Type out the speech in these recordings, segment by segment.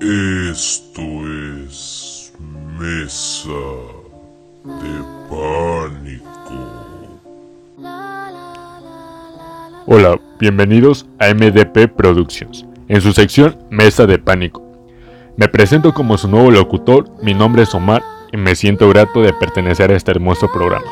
Esto es Mesa de Pánico. Hola, bienvenidos a MDP Productions, en su sección Mesa de Pánico. Me presento como su nuevo locutor, mi nombre es Omar y me siento grato de pertenecer a este hermoso programa.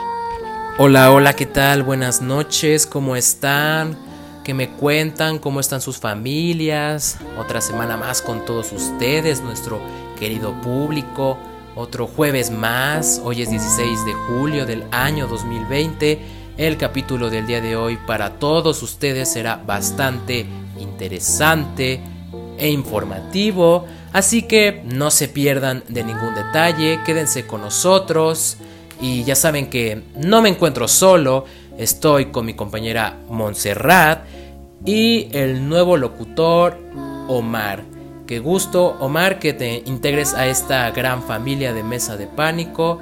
Hola, hola, ¿qué tal? Buenas noches, ¿cómo están? ¿Qué me cuentan? ¿Cómo están sus familias? Otra semana más con todos ustedes, nuestro querido público. Otro jueves más, hoy es 16 de julio del año 2020. El capítulo del día de hoy para todos ustedes será bastante interesante e informativo. Así que no se pierdan de ningún detalle, quédense con nosotros. Y ya saben que no me encuentro solo, estoy con mi compañera Montserrat y el nuevo locutor Omar. Qué gusto, Omar, que te integres a esta gran familia de Mesa de Pánico,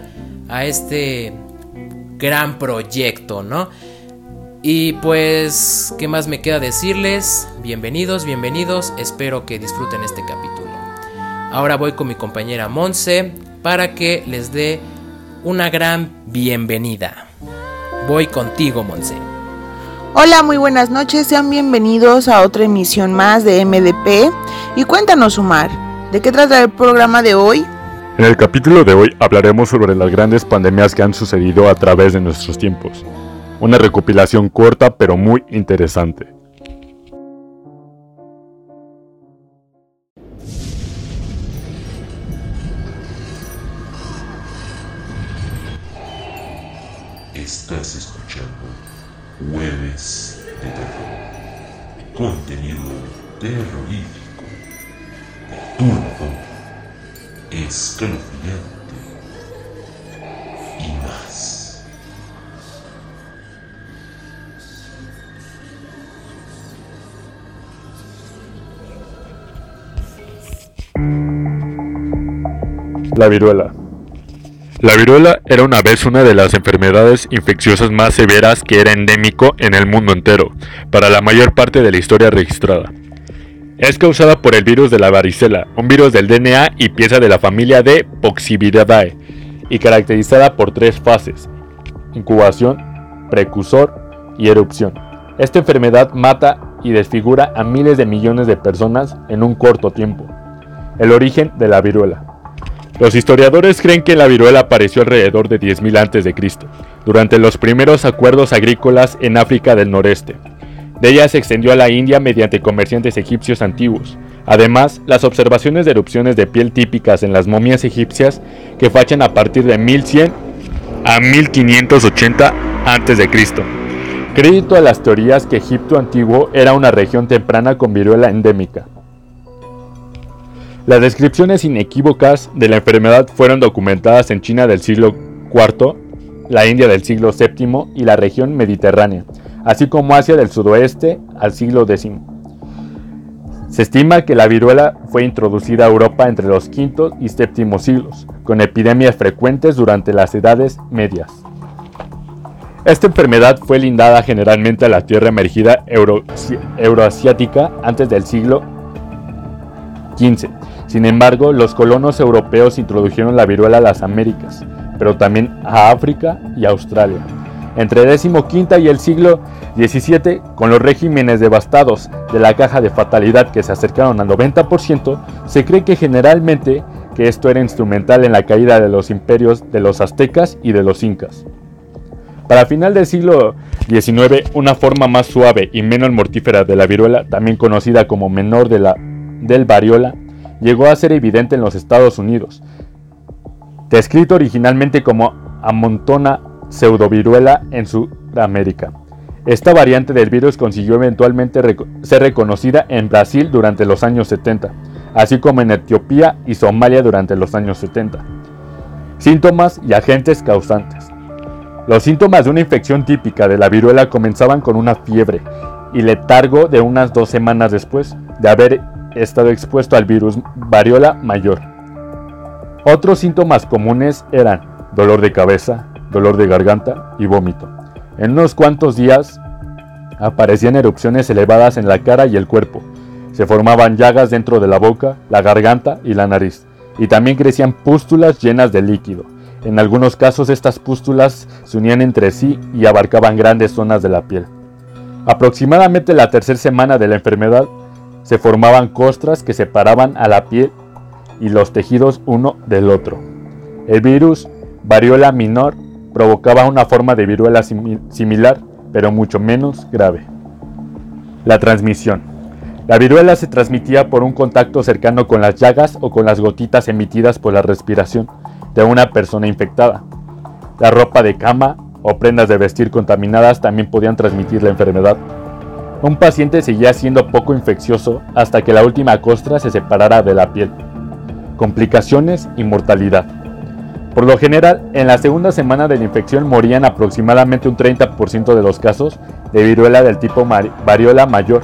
a este gran proyecto, ¿no? Y pues, ¿qué más me queda decirles? Bienvenidos, bienvenidos, espero que disfruten este capítulo. Ahora voy con mi compañera Monse para que les dé una gran bienvenida. Voy contigo, Monse. Hola, muy buenas noches, sean bienvenidos a otra emisión más de MDP. Y cuéntanos, Omar, ¿de qué trata el programa de hoy? En el capítulo de hoy hablaremos sobre las grandes pandemias que han sucedido a través de nuestros tiempos. Una recopilación corta pero muy interesante. Jueves de Terror. Contenido terrorífico, perturbador, escalofriante y más. La viruela. La viruela era una vez una de las enfermedades infecciosas más severas que era endémico en el mundo entero, para la mayor parte de la historia registrada. Es causada por el virus de la varicela, un virus del DNA y pieza de la familia de Poxviridae, y caracterizada por tres fases: incubación, precursor y erupción. Esta enfermedad mata y desfigura a miles de millones de personas en un corto tiempo. El origen de la viruela. Los historiadores creen que la viruela apareció alrededor de 10.000 a.C., durante los primeros acuerdos agrícolas en África del Noreste. De ella se extendió a la India mediante comerciantes egipcios antiguos. Además, las observaciones de erupciones de piel típicas en las momias egipcias que fachan a partir de 1100 a 1580 a.C. Crédito a las teorías que Egipto antiguo era una región temprana con viruela endémica. Las descripciones inequívocas de la enfermedad fueron documentadas en China del siglo IV, la India del siglo VII y la región mediterránea, así como Asia del sudoeste al siglo X. Se estima que la viruela fue introducida a Europa entre los V y VII siglos, con epidemias frecuentes durante las edades medias. Esta enfermedad fue lindada generalmente a la tierra emergida euro euroasiática antes del siglo XV. Sin embargo, los colonos europeos introdujeron la viruela a las Américas, pero también a África y Australia. Entre XV y el siglo XVII, con los regímenes devastados de la caja de fatalidad que se acercaron al 90%, se cree que generalmente que esto era instrumental en la caída de los imperios de los aztecas y de los incas. Para final del siglo XIX, una forma más suave y menos mortífera de la viruela, también conocida como menor de la, del variola, llegó a ser evidente en los Estados Unidos. Descrito originalmente como amontona pseudoviruela en Sudamérica. Esta variante del virus consiguió eventualmente ser reconocida en Brasil durante los años 70, así como en Etiopía y Somalia durante los años 70. Síntomas y agentes causantes. Los síntomas de una infección típica de la viruela comenzaban con una fiebre y letargo de unas dos semanas después de haber estado expuesto al virus variola mayor. Otros síntomas comunes eran dolor de cabeza, dolor de garganta y vómito. En unos cuantos días aparecían erupciones elevadas en la cara y el cuerpo. Se formaban llagas dentro de la boca, la garganta y la nariz, y también crecían pústulas llenas de líquido. En algunos casos estas pústulas se unían entre sí y abarcaban grandes zonas de la piel. Aproximadamente la tercera semana de la enfermedad se formaban costras que separaban a la piel y los tejidos uno del otro. El virus variola minor provocaba una forma de viruela similar, pero mucho menos grave. La transmisión. La viruela se transmitía por un contacto cercano con las llagas o con las gotitas emitidas por la respiración de una persona infectada. La ropa de cama o prendas de vestir contaminadas también podían transmitir la enfermedad. Un paciente seguía siendo poco infeccioso hasta que la última costra se separara de la piel. Complicaciones y mortalidad. Por lo general, en la segunda semana de la infección morían aproximadamente un 30% de los casos de viruela del tipo variola mayor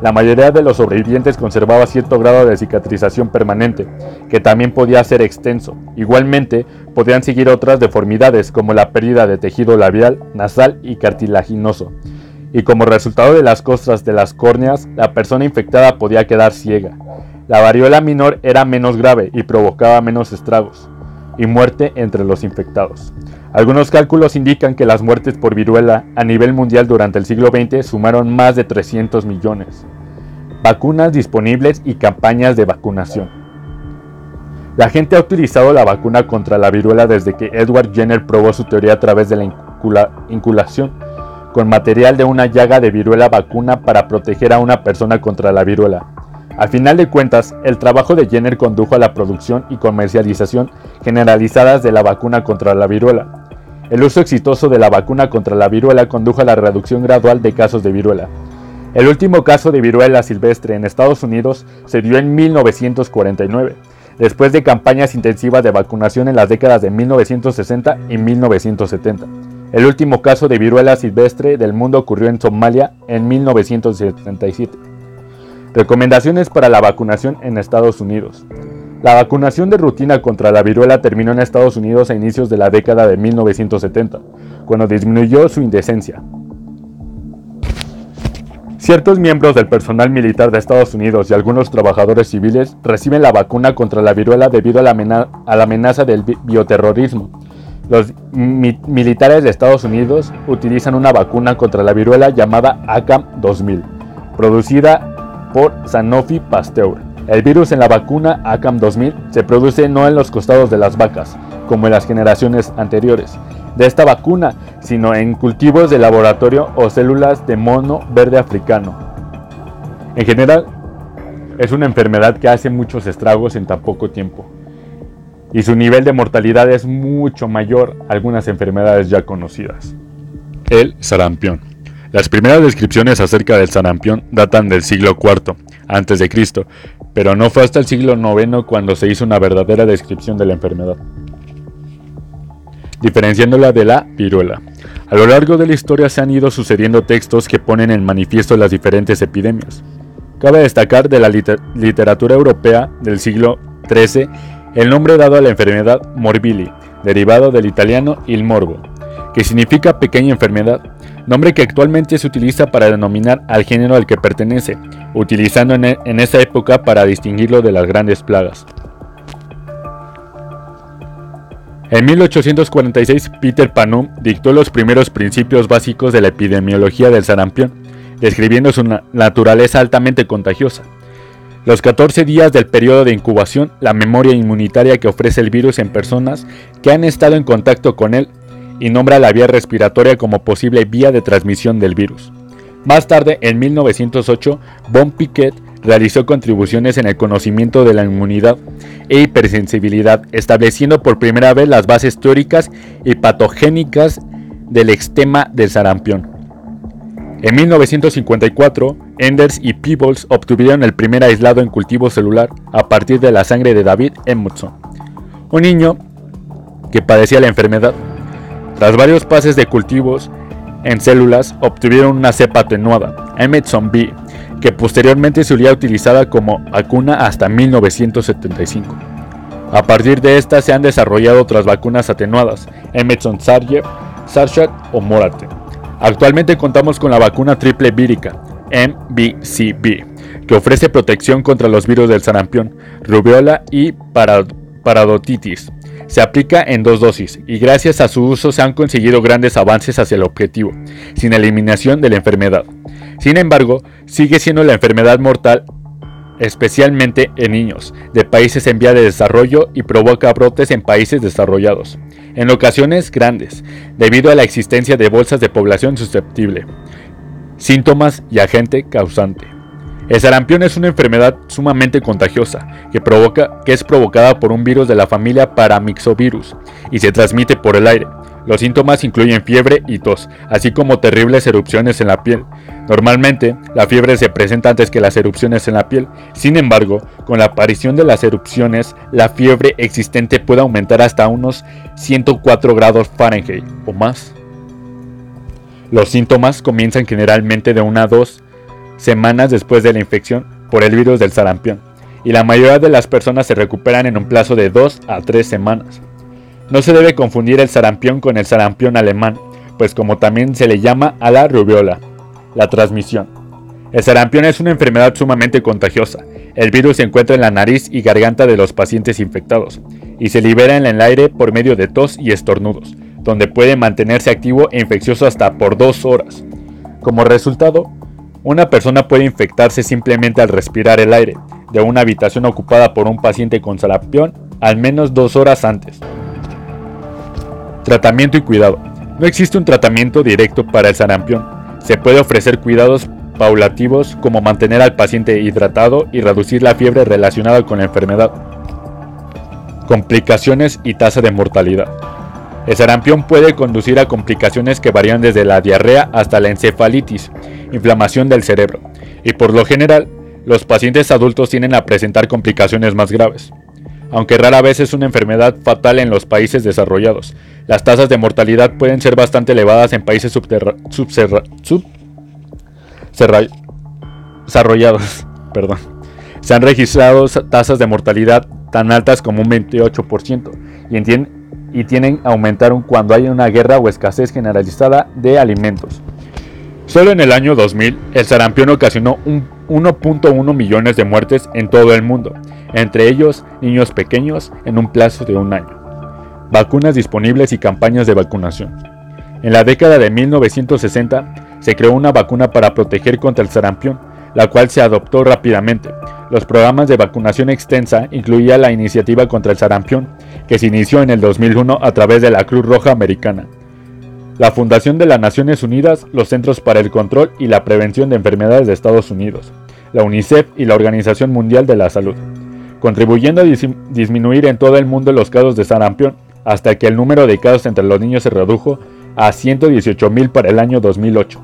la mayoría de los sobrevivientes conservaba cierto grado de cicatrización permanente, que también podía ser extenso. Igualmente, podían seguir otras deformidades como la pérdida de tejido labial, nasal y cartilaginoso. Y como resultado de las costras de las córneas, la persona infectada podía quedar ciega. La variola menor era menos grave y provocaba menos estragos y muerte entre los infectados. Algunos cálculos indican que las muertes por viruela a nivel mundial durante el siglo XX sumaron más de 300 millones. Vacunas disponibles y campañas de vacunación. La gente ha utilizado la vacuna contra la viruela desde que Edward Jenner probó su teoría a través de la inculación con material de una llaga de viruela vacuna para proteger a una persona contra la viruela. Al final de cuentas, el trabajo de Jenner condujo a la producción y comercialización generalizadas de la vacuna contra la viruela. El uso exitoso de la vacuna contra la viruela condujo a la reducción gradual de casos de viruela. El último caso de viruela silvestre en Estados Unidos se dio en 1949, después de campañas intensivas de vacunación en las décadas de 1960 y 1970. El último caso de viruela silvestre del mundo ocurrió en Somalia en 1977. Recomendaciones para la vacunación en Estados Unidos. La vacunación de rutina contra la viruela terminó en Estados Unidos a inicios de la década de 1970, cuando disminuyó su indecencia. Ciertos miembros del personal militar de Estados Unidos y algunos trabajadores civiles reciben la vacuna contra la viruela debido a la, amenaza del bioterrorismo. Los militares de Estados Unidos utilizan una vacuna contra la viruela llamada ACAM 2000, producida por Sanofi Pasteur. El virus en la vacuna ACAM 2000 se produce no en los costados de las vacas, como en las generaciones anteriores de esta vacuna, sino en cultivos de laboratorio o células de mono verde africano. En general, es una enfermedad que hace muchos estragos en tan poco tiempo, y su nivel de mortalidad es mucho mayor algunas enfermedades ya conocidas. El sarampión. Las primeras descripciones acerca del sarampión datan del siglo IV a.C., pero no fue hasta el siglo IX cuando se hizo una verdadera descripción de la enfermedad, diferenciándola de la viruela. A lo largo de la historia se han ido sucediendo textos que ponen en manifiesto las diferentes epidemias. Cabe destacar de la literatura europea del siglo XIII el nombre dado a la enfermedad morbili, derivado del italiano il morbo, que significa pequeña enfermedad, nombre que actualmente se utiliza para denominar al género al que pertenece, utilizando en, e, esa época para distinguirlo de las grandes plagas. En 1846, Peter Panum dictó los primeros principios básicos de la epidemiología del sarampión, describiendo su naturaleza altamente contagiosa. Los 14 días del periodo de incubación, la memoria inmunitaria que ofrece el virus en personas que han estado en contacto con él y nombra la vía respiratoria como posible vía de transmisión del virus. Más tarde, en 1908, Von Piquet realizó contribuciones en el conocimiento de la inmunidad e hipersensibilidad, estableciendo por primera vez las bases teóricas y patogénicas del extema del sarampión. En 1954, Enders y Peebles obtuvieron el primer aislado en cultivo celular a partir de la sangre de David Emmundson, un niño que padecía la enfermedad tras varios pases de cultivos en células, obtuvieron una cepa atenuada, Emerson B, que posteriormente sería utilizada como vacuna hasta 1975. A partir de esta se han desarrollado otras vacunas atenuadas, Emerson Sarger, Sarshat o Morate. Actualmente contamos con la vacuna triple vírica, MBCB, que ofrece protección contra los virus del sarampión, rubiola y paradotitis. Se aplica en dos dosis y gracias a su uso se han conseguido grandes avances hacia el objetivo, sin eliminación de la enfermedad. Sin embargo, sigue siendo la enfermedad mortal especialmente en niños, de países en vía de desarrollo y provoca brotes en países desarrollados, en ocasiones grandes, debido a la existencia de bolsas de población susceptible. Síntomas y agente causante. El sarampión es una enfermedad sumamente contagiosa que, provoca, que es provocada por un virus de la familia Paramyxovirus y se transmite por el aire. Los síntomas incluyen fiebre y tos, así como terribles erupciones en la piel, Normalmente, la fiebre se presenta antes que las erupciones en la piel. Sin embargo, con la aparición de las erupciones, la fiebre existente puede aumentar hasta unos 104 grados Fahrenheit o más. Los síntomas comienzan generalmente de una a dos semanas después de la infección por el virus del sarampión, y la mayoría de las personas se recuperan en un plazo de 2 a 3 semanas. No se debe confundir el sarampión con el sarampión alemán, pues como también se le llama a la rubiola. La transmisión. El sarampión es una enfermedad sumamente contagiosa. El virus se encuentra en la nariz y garganta de los pacientes infectados y se libera en el aire por medio de tos y estornudos, donde puede mantenerse activo e infeccioso hasta por dos horas. Como resultado, una persona puede infectarse simplemente al respirar el aire de una habitación ocupada por un paciente con sarampión al menos dos horas antes. Tratamiento y cuidado. No existe un tratamiento directo para el sarampión, se puede ofrecer cuidados paulativos como mantener al paciente hidratado y reducir la fiebre relacionada con la enfermedad. Complicaciones y tasa de mortalidad. El sarampión puede conducir a complicaciones que varían desde la diarrea hasta la encefalitis, inflamación del cerebro, y por lo general, los pacientes adultos tienden a presentar complicaciones más graves. Aunque rara vez es una enfermedad fatal en los países desarrollados, las tasas de mortalidad pueden ser bastante elevadas en países desarrollados. Perdón. Se han registrado tasas de mortalidad tan altas como un 28% y, y tienen a aumentar cuando hay una guerra o escasez generalizada de alimentos. Solo en el año 2000, el sarampión ocasionó 1.1 millones de muertes en todo el mundo, entre ellos niños pequeños en un plazo de un año vacunas disponibles y campañas de vacunación. En la década de 1960 se creó una vacuna para proteger contra el sarampión, la cual se adoptó rápidamente. Los programas de vacunación extensa incluían la iniciativa contra el sarampión, que se inició en el 2001 a través de la Cruz Roja Americana. La Fundación de las Naciones Unidas, los Centros para el Control y la Prevención de Enfermedades de Estados Unidos, la UNICEF y la Organización Mundial de la Salud, contribuyendo a disminuir en todo el mundo los casos de sarampión hasta que el número de casos entre los niños se redujo a 118.000 para el año 2008.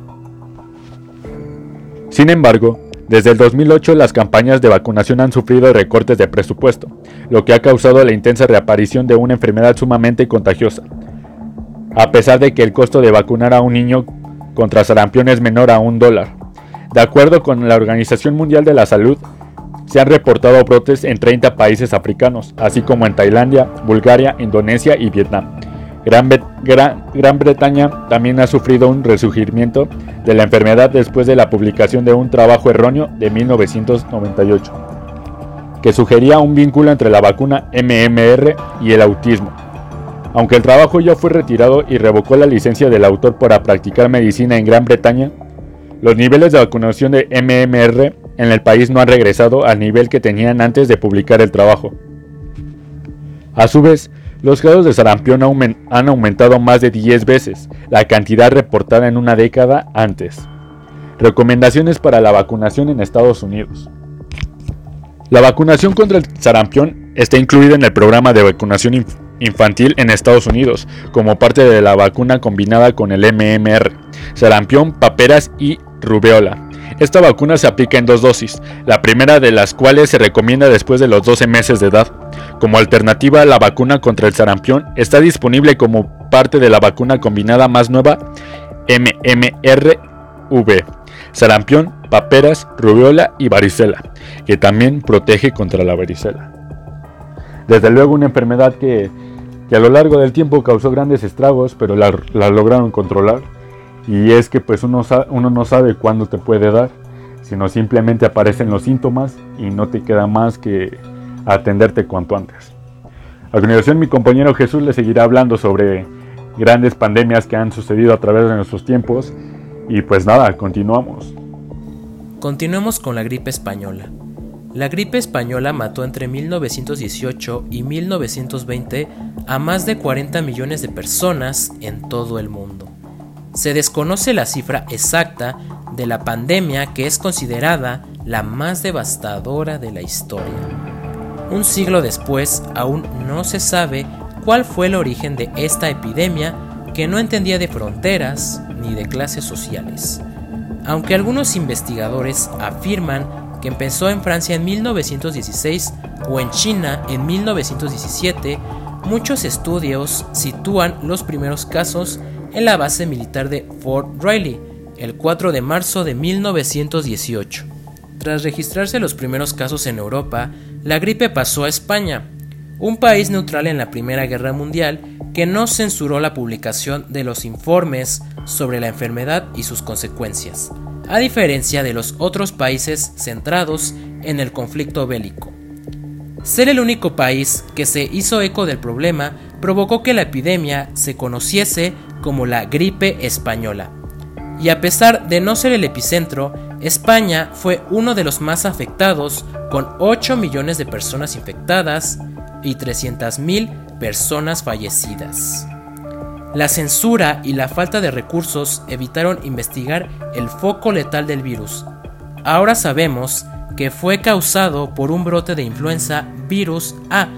Sin embargo, desde el 2008 las campañas de vacunación han sufrido recortes de presupuesto, lo que ha causado la intensa reaparición de una enfermedad sumamente contagiosa. A pesar de que el costo de vacunar a un niño contra sarampión es menor a un dólar. De acuerdo con la Organización Mundial de la Salud, se han reportado brotes en 30 países africanos, así como en Tailandia, Bulgaria, Indonesia y Vietnam. Gran, Gran, Bretaña también ha sufrido un resurgimiento de la enfermedad después de la publicación de un trabajo erróneo de 1998, que sugería un vínculo entre la vacuna MMR y el autismo. Aunque el trabajo ya fue retirado y revocó la licencia del autor para practicar medicina en Gran Bretaña, los niveles de vacunación de MMR en el país no han regresado al nivel que tenían antes de publicar el trabajo. A su vez, los casos de sarampión han aumentado más de 10 veces la cantidad reportada en una década antes. Recomendaciones para la vacunación en Estados Unidos. La vacunación contra el sarampión está incluida en el programa de vacunación infantil en Estados Unidos, como parte de la vacuna combinada con el MMR, sarampión, paperas y rubeola. Esta vacuna se aplica en dos dosis, la primera de las cuales se recomienda después de los 12 meses de edad. Como alternativa, la vacuna contra el sarampión está disponible como parte de la vacuna combinada más nueva MMRV, sarampión, paperas, rubiola y varicela, que también protege contra la varicela. Desde luego una enfermedad que, a lo largo del tiempo causó grandes estragos, pero la, la lograron controlar y es que pues uno, uno no sabe cuándo te puede dar. sino simplemente aparecen los síntomas y no te queda más que atenderte cuanto antes. A continuación mi compañero Jesús le seguirá hablando sobre grandes pandemias que han sucedido a través de nuestros tiempos y pues nada, continuamos. Continuemos con la gripe española. La gripe española mató entre 1918 y 1920 a más de 40 millones de personas en todo el mundo. Se desconoce la cifra exacta de la pandemia que es considerada la más devastadora de la historia. Un siglo después aún no se sabe cuál fue el origen de esta epidemia que no entendía de fronteras ni de clases sociales. Aunque algunos investigadores afirman que empezó en Francia en 1916 o en China en 1917, muchos estudios sitúan los primeros casos en la base militar de Fort Riley, el 4 de marzo de 1918. Tras registrarse los primeros casos en Europa, la gripe pasó a España, un país neutral en la Primera Guerra Mundial que no censuró la publicación de los informes sobre la enfermedad y sus consecuencias a diferencia de los otros países centrados en el conflicto bélico. Ser el único país que se hizo eco del problema provocó que la epidemia se conociese como la gripe española. Y a pesar de no ser el epicentro, España fue uno de los más afectados, con 8 millones de personas infectadas y 300.000 personas fallecidas. La censura y la falta de recursos evitaron investigar el foco letal del virus. Ahora sabemos que fue causado por un brote de influenza virus A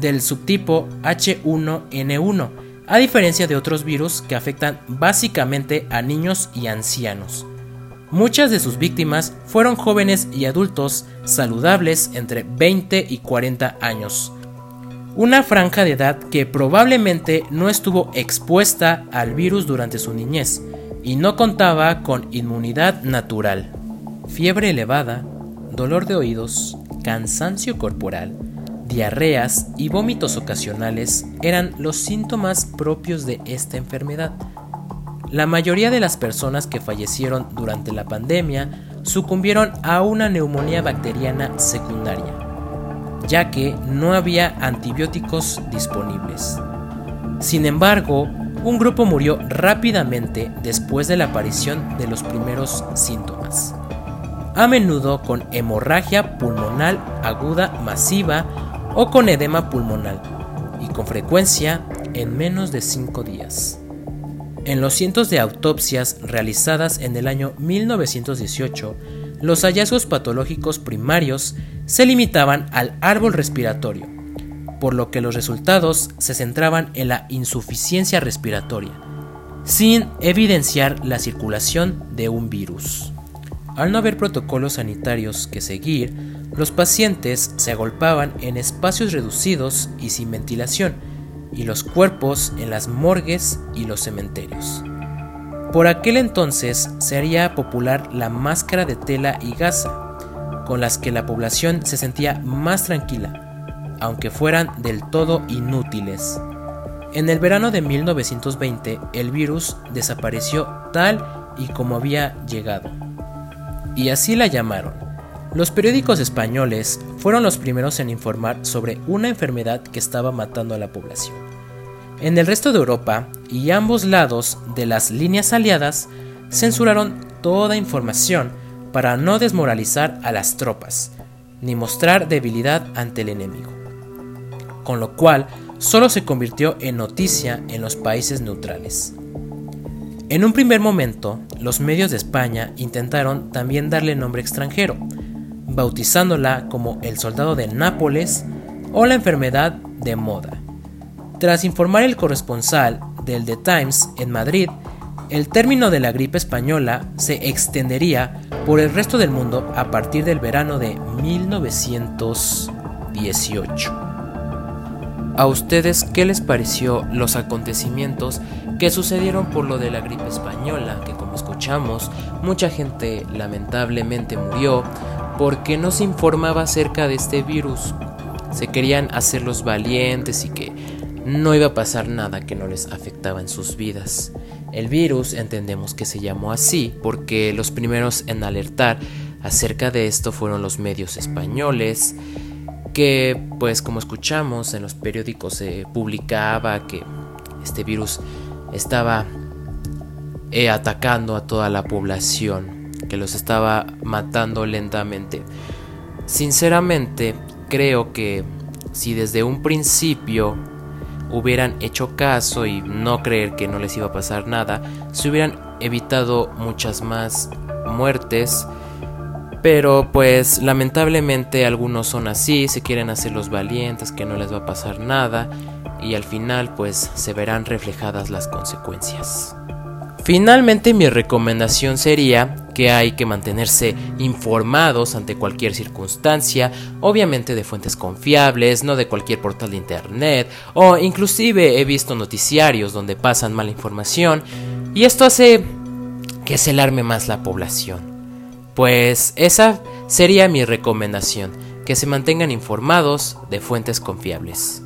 del subtipo H1N1, a diferencia de otros virus que afectan básicamente a niños y ancianos. Muchas de sus víctimas fueron jóvenes y adultos saludables entre 20 y 40 años, una franja de edad que probablemente no estuvo expuesta al virus durante su niñez y no contaba con inmunidad natural. Fiebre elevada, dolor de oídos, cansancio corporal, diarreas y vómitos ocasionales eran los síntomas propios de esta enfermedad. La mayoría de las personas que fallecieron durante la pandemia sucumbieron a una neumonía bacteriana secundaria ya que no había antibióticos disponibles. Sin embargo, un grupo murió rápidamente después de la aparición de los primeros síntomas, a menudo con hemorragia pulmonar aguda masiva o con edema pulmonar, y con frecuencia en menos de 5 días. En los cientos de autopsias realizadas en el año 1918, los hallazgos patológicos primarios se limitaban al árbol respiratorio, por lo que los resultados se centraban en la insuficiencia respiratoria, sin evidenciar la circulación de un virus. Al no haber protocolos sanitarios que seguir, los pacientes se agolpaban en espacios reducidos y sin ventilación, y los cuerpos en las morgues y los cementerios. Por aquel entonces se haría popular la máscara de tela y gasa, con las que la población se sentía más tranquila, aunque fueran del todo inútiles. En el verano de 1920 el virus desapareció tal y como había llegado. Y así la llamaron. Los periódicos españoles fueron los primeros en informar sobre una enfermedad que estaba matando a la población. En el resto de Europa y ambos lados de las líneas aliadas censuraron toda información para no desmoralizar a las tropas, ni mostrar debilidad ante el enemigo. Con lo cual, solo se convirtió en noticia en los países neutrales. En un primer momento, los medios de España intentaron también darle nombre extranjero, bautizándola como el soldado de Nápoles o la enfermedad de moda. Tras informar el corresponsal del The Times en Madrid, el término de la gripe española se extendería por el resto del mundo a partir del verano de 1918. ¿A ustedes qué les pareció los acontecimientos que sucedieron por lo de la gripe española? Que como escuchamos, mucha gente lamentablemente murió porque no se informaba acerca de este virus. Se querían hacer los valientes y que no iba a pasar nada que no les afectaba en sus vidas. El virus entendemos que se llamó así porque los primeros en alertar acerca de esto fueron los medios españoles, que pues como escuchamos en los periódicos se publicaba que este virus estaba eh, atacando a toda la población, los estaba matando lentamente. Sinceramente, creo que si desde un principio hubieran hecho caso y no creer que no les iba a pasar nada, se hubieran evitado muchas más muertes. Pero pues lamentablemente algunos son así, se quieren hacer los valientes, que no les va a pasar nada y al final pues se verán reflejadas las consecuencias. Finalmente mi recomendación sería que hay que mantenerse informados ante cualquier circunstancia, obviamente de fuentes confiables, no de cualquier portal de internet, o inclusive he visto noticiarios donde pasan mala información, y esto hace que se alarme más la población. Pues esa sería mi recomendación, que se mantengan informados de fuentes confiables.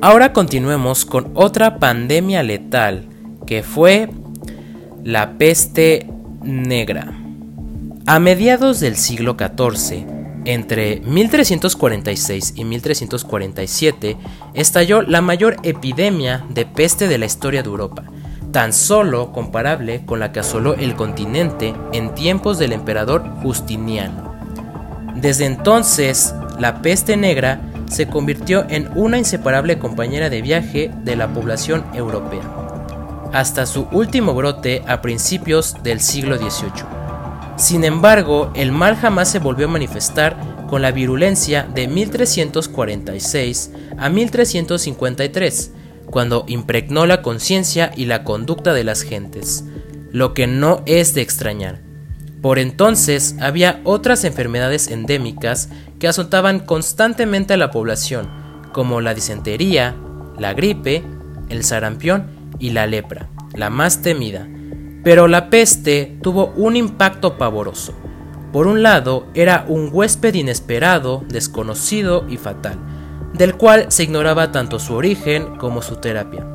Ahora continuemos con otra pandemia letal que fue la peste negra. A mediados del siglo XIV, entre 1346 y 1347, estalló la mayor epidemia de peste de la historia de Europa, tan solo comparable con la que asoló el continente en tiempos del emperador Justiniano. Desde entonces, la peste negra se convirtió en una inseparable compañera de viaje de la población europea hasta su último brote a principios del siglo XVIII. Sin embargo, el mal jamás se volvió a manifestar con la virulencia de 1346 a 1353, cuando impregnó la conciencia y la conducta de las gentes, lo que no es de extrañar. Por entonces había otras enfermedades endémicas que azotaban constantemente a la población, como la disentería, la gripe, el sarampión y la lepra, la más temida. Pero la peste tuvo un impacto pavoroso. Por un lado, era un huésped inesperado, desconocido y fatal, del cual se ignoraba tanto su origen como su terapia.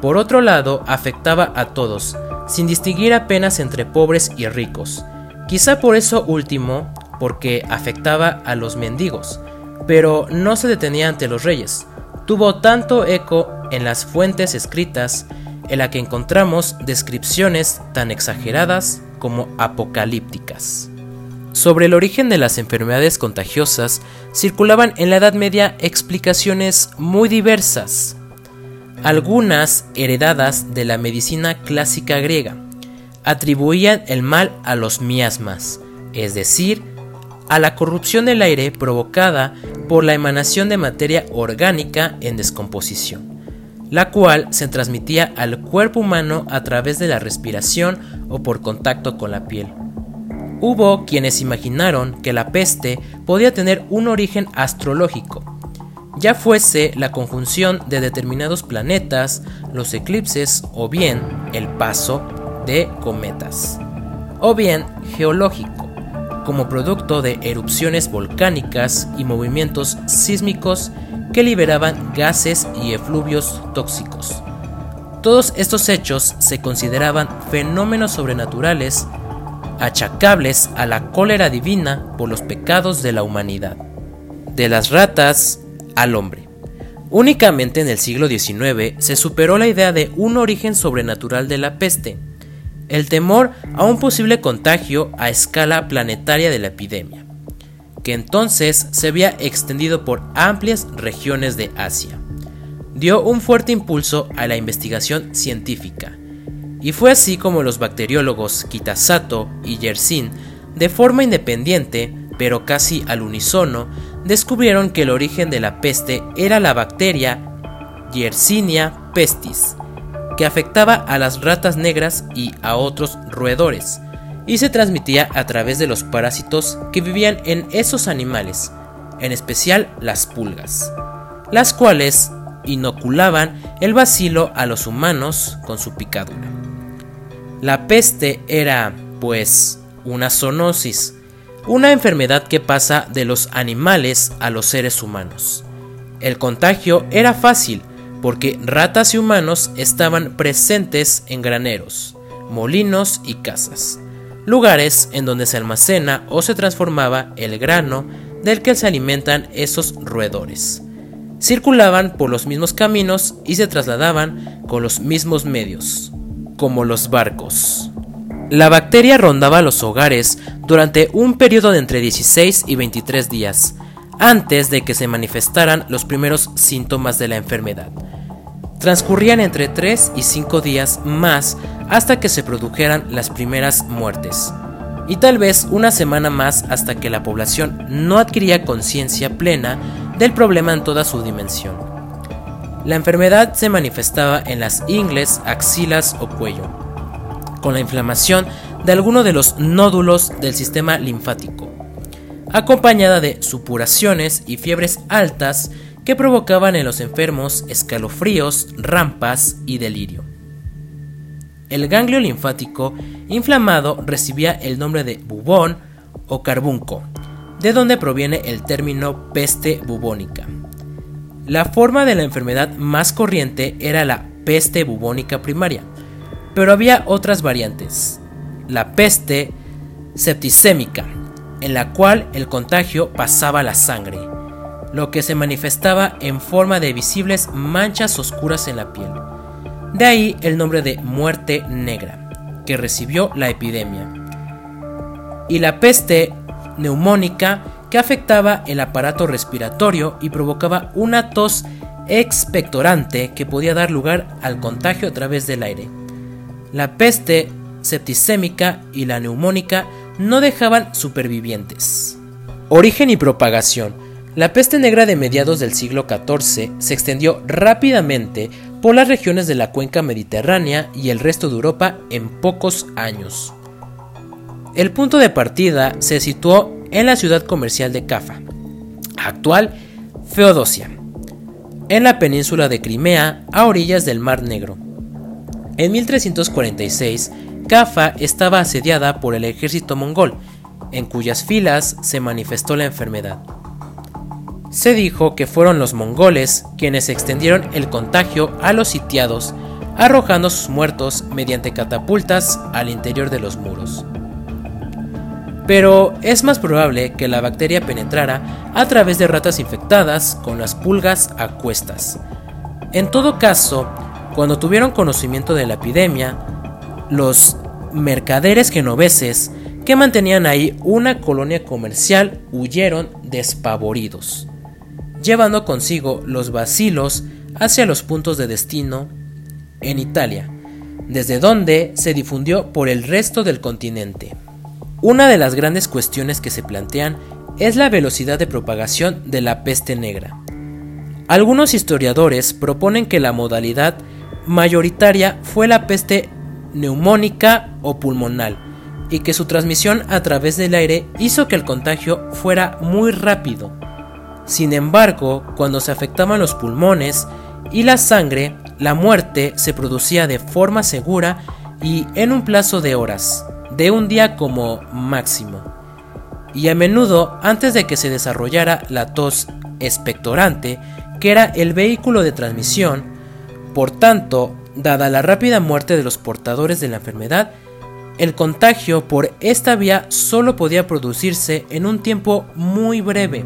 Por otro lado, afectaba a todos, sin distinguir apenas entre pobres y ricos. Quizá por eso último, porque afectaba a los mendigos, pero no se detenía ante los reyes. Tuvo tanto eco en las fuentes escritas en la que encontramos descripciones tan exageradas como apocalípticas. Sobre el origen de las enfermedades contagiosas circulaban en la Edad Media explicaciones muy diversas, algunas heredadas de la medicina clásica griega. Atribuían el mal a los miasmas, es decir, a la corrupción del aire provocada por la emanación de materia orgánica en descomposición la cual se transmitía al cuerpo humano a través de la respiración o por contacto con la piel. Hubo quienes imaginaron que la peste podía tener un origen astrológico, ya fuese la conjunción de determinados planetas, los eclipses o bien el paso de cometas, o bien geológico, como producto de erupciones volcánicas y movimientos sísmicos que liberaban gases y efluvios tóxicos. Todos estos hechos se consideraban fenómenos sobrenaturales achacables a la cólera divina por los pecados de la humanidad. De las ratas al hombre. Únicamente en el siglo XIX se superó la idea de un origen sobrenatural de la peste, el temor a un posible contagio a escala planetaria de la epidemia que entonces se había extendido por amplias regiones de Asia. Dio un fuerte impulso a la investigación científica, y fue así como los bacteriólogos Kitasato y Yersin, de forma independiente, pero casi al unísono, descubrieron que el origen de la peste era la bacteria Yersinia pestis, que afectaba a las ratas negras y a otros roedores, y se transmitía a través de los parásitos que vivían en esos animales, en especial las pulgas, las cuales inoculaban el bacilo a los humanos con su picadura. La peste era, pues, una zoonosis, una enfermedad que pasa de los animales a los seres humanos. El contagio era fácil porque ratas y humanos estaban presentes en graneros, molinos y casas lugares en donde se almacena o se transformaba el grano del que se alimentan esos roedores. Circulaban por los mismos caminos y se trasladaban con los mismos medios, como los barcos. La bacteria rondaba los hogares durante un periodo de entre 16 y 23 días, antes de que se manifestaran los primeros síntomas de la enfermedad. Transcurrían entre 3 y 5 días más hasta que se produjeran las primeras muertes, y tal vez una semana más hasta que la población no adquiría conciencia plena del problema en toda su dimensión. La enfermedad se manifestaba en las ingles, axilas o cuello, con la inflamación de alguno de los nódulos del sistema linfático, acompañada de supuraciones y fiebres altas que provocaban en los enfermos escalofríos, rampas y delirio. El ganglio linfático inflamado recibía el nombre de bubón o carbunco, de donde proviene el término peste bubónica. La forma de la enfermedad más corriente era la peste bubónica primaria, pero había otras variantes. La peste septicémica, en la cual el contagio pasaba la sangre, lo que se manifestaba en forma de visibles manchas oscuras en la piel. De ahí el nombre de muerte negra, que recibió la epidemia. Y la peste neumónica, que afectaba el aparato respiratorio y provocaba una tos expectorante que podía dar lugar al contagio a través del aire. La peste septicémica y la neumónica no dejaban supervivientes. Origen y propagación. La peste negra de mediados del siglo XIV se extendió rápidamente por las regiones de la cuenca mediterránea y el resto de Europa en pocos años. El punto de partida se situó en la ciudad comercial de Cafa, actual Feodosia, en la península de Crimea a orillas del Mar Negro. En 1346, Cafa estaba asediada por el ejército mongol, en cuyas filas se manifestó la enfermedad. Se dijo que fueron los mongoles quienes extendieron el contagio a los sitiados, arrojando sus muertos mediante catapultas al interior de los muros. Pero es más probable que la bacteria penetrara a través de ratas infectadas con las pulgas a cuestas. En todo caso, cuando tuvieron conocimiento de la epidemia, los mercaderes genoveses que mantenían ahí una colonia comercial huyeron despavoridos llevando consigo los vacilos hacia los puntos de destino en Italia, desde donde se difundió por el resto del continente. Una de las grandes cuestiones que se plantean es la velocidad de propagación de la peste negra. Algunos historiadores proponen que la modalidad mayoritaria fue la peste neumónica o pulmonal, y que su transmisión a través del aire hizo que el contagio fuera muy rápido, sin embargo, cuando se afectaban los pulmones y la sangre, la muerte se producía de forma segura y en un plazo de horas, de un día como máximo. Y a menudo antes de que se desarrollara la tos expectorante, que era el vehículo de transmisión, por tanto, dada la rápida muerte de los portadores de la enfermedad, el contagio por esta vía solo podía producirse en un tiempo muy breve,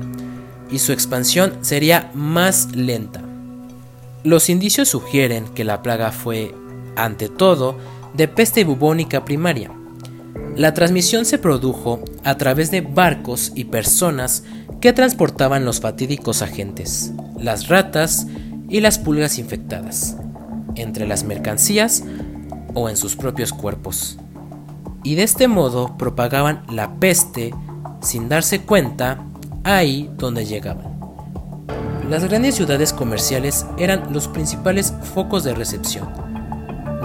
y su expansión sería más lenta. Los indicios sugieren que la plaga fue, ante todo, de peste bubónica primaria. La transmisión se produjo a través de barcos y personas que transportaban los fatídicos agentes, las ratas y las pulgas infectadas, entre las mercancías o en sus propios cuerpos. Y de este modo propagaban la peste sin darse cuenta ahí donde llegaban. Las grandes ciudades comerciales eran los principales focos de recepción.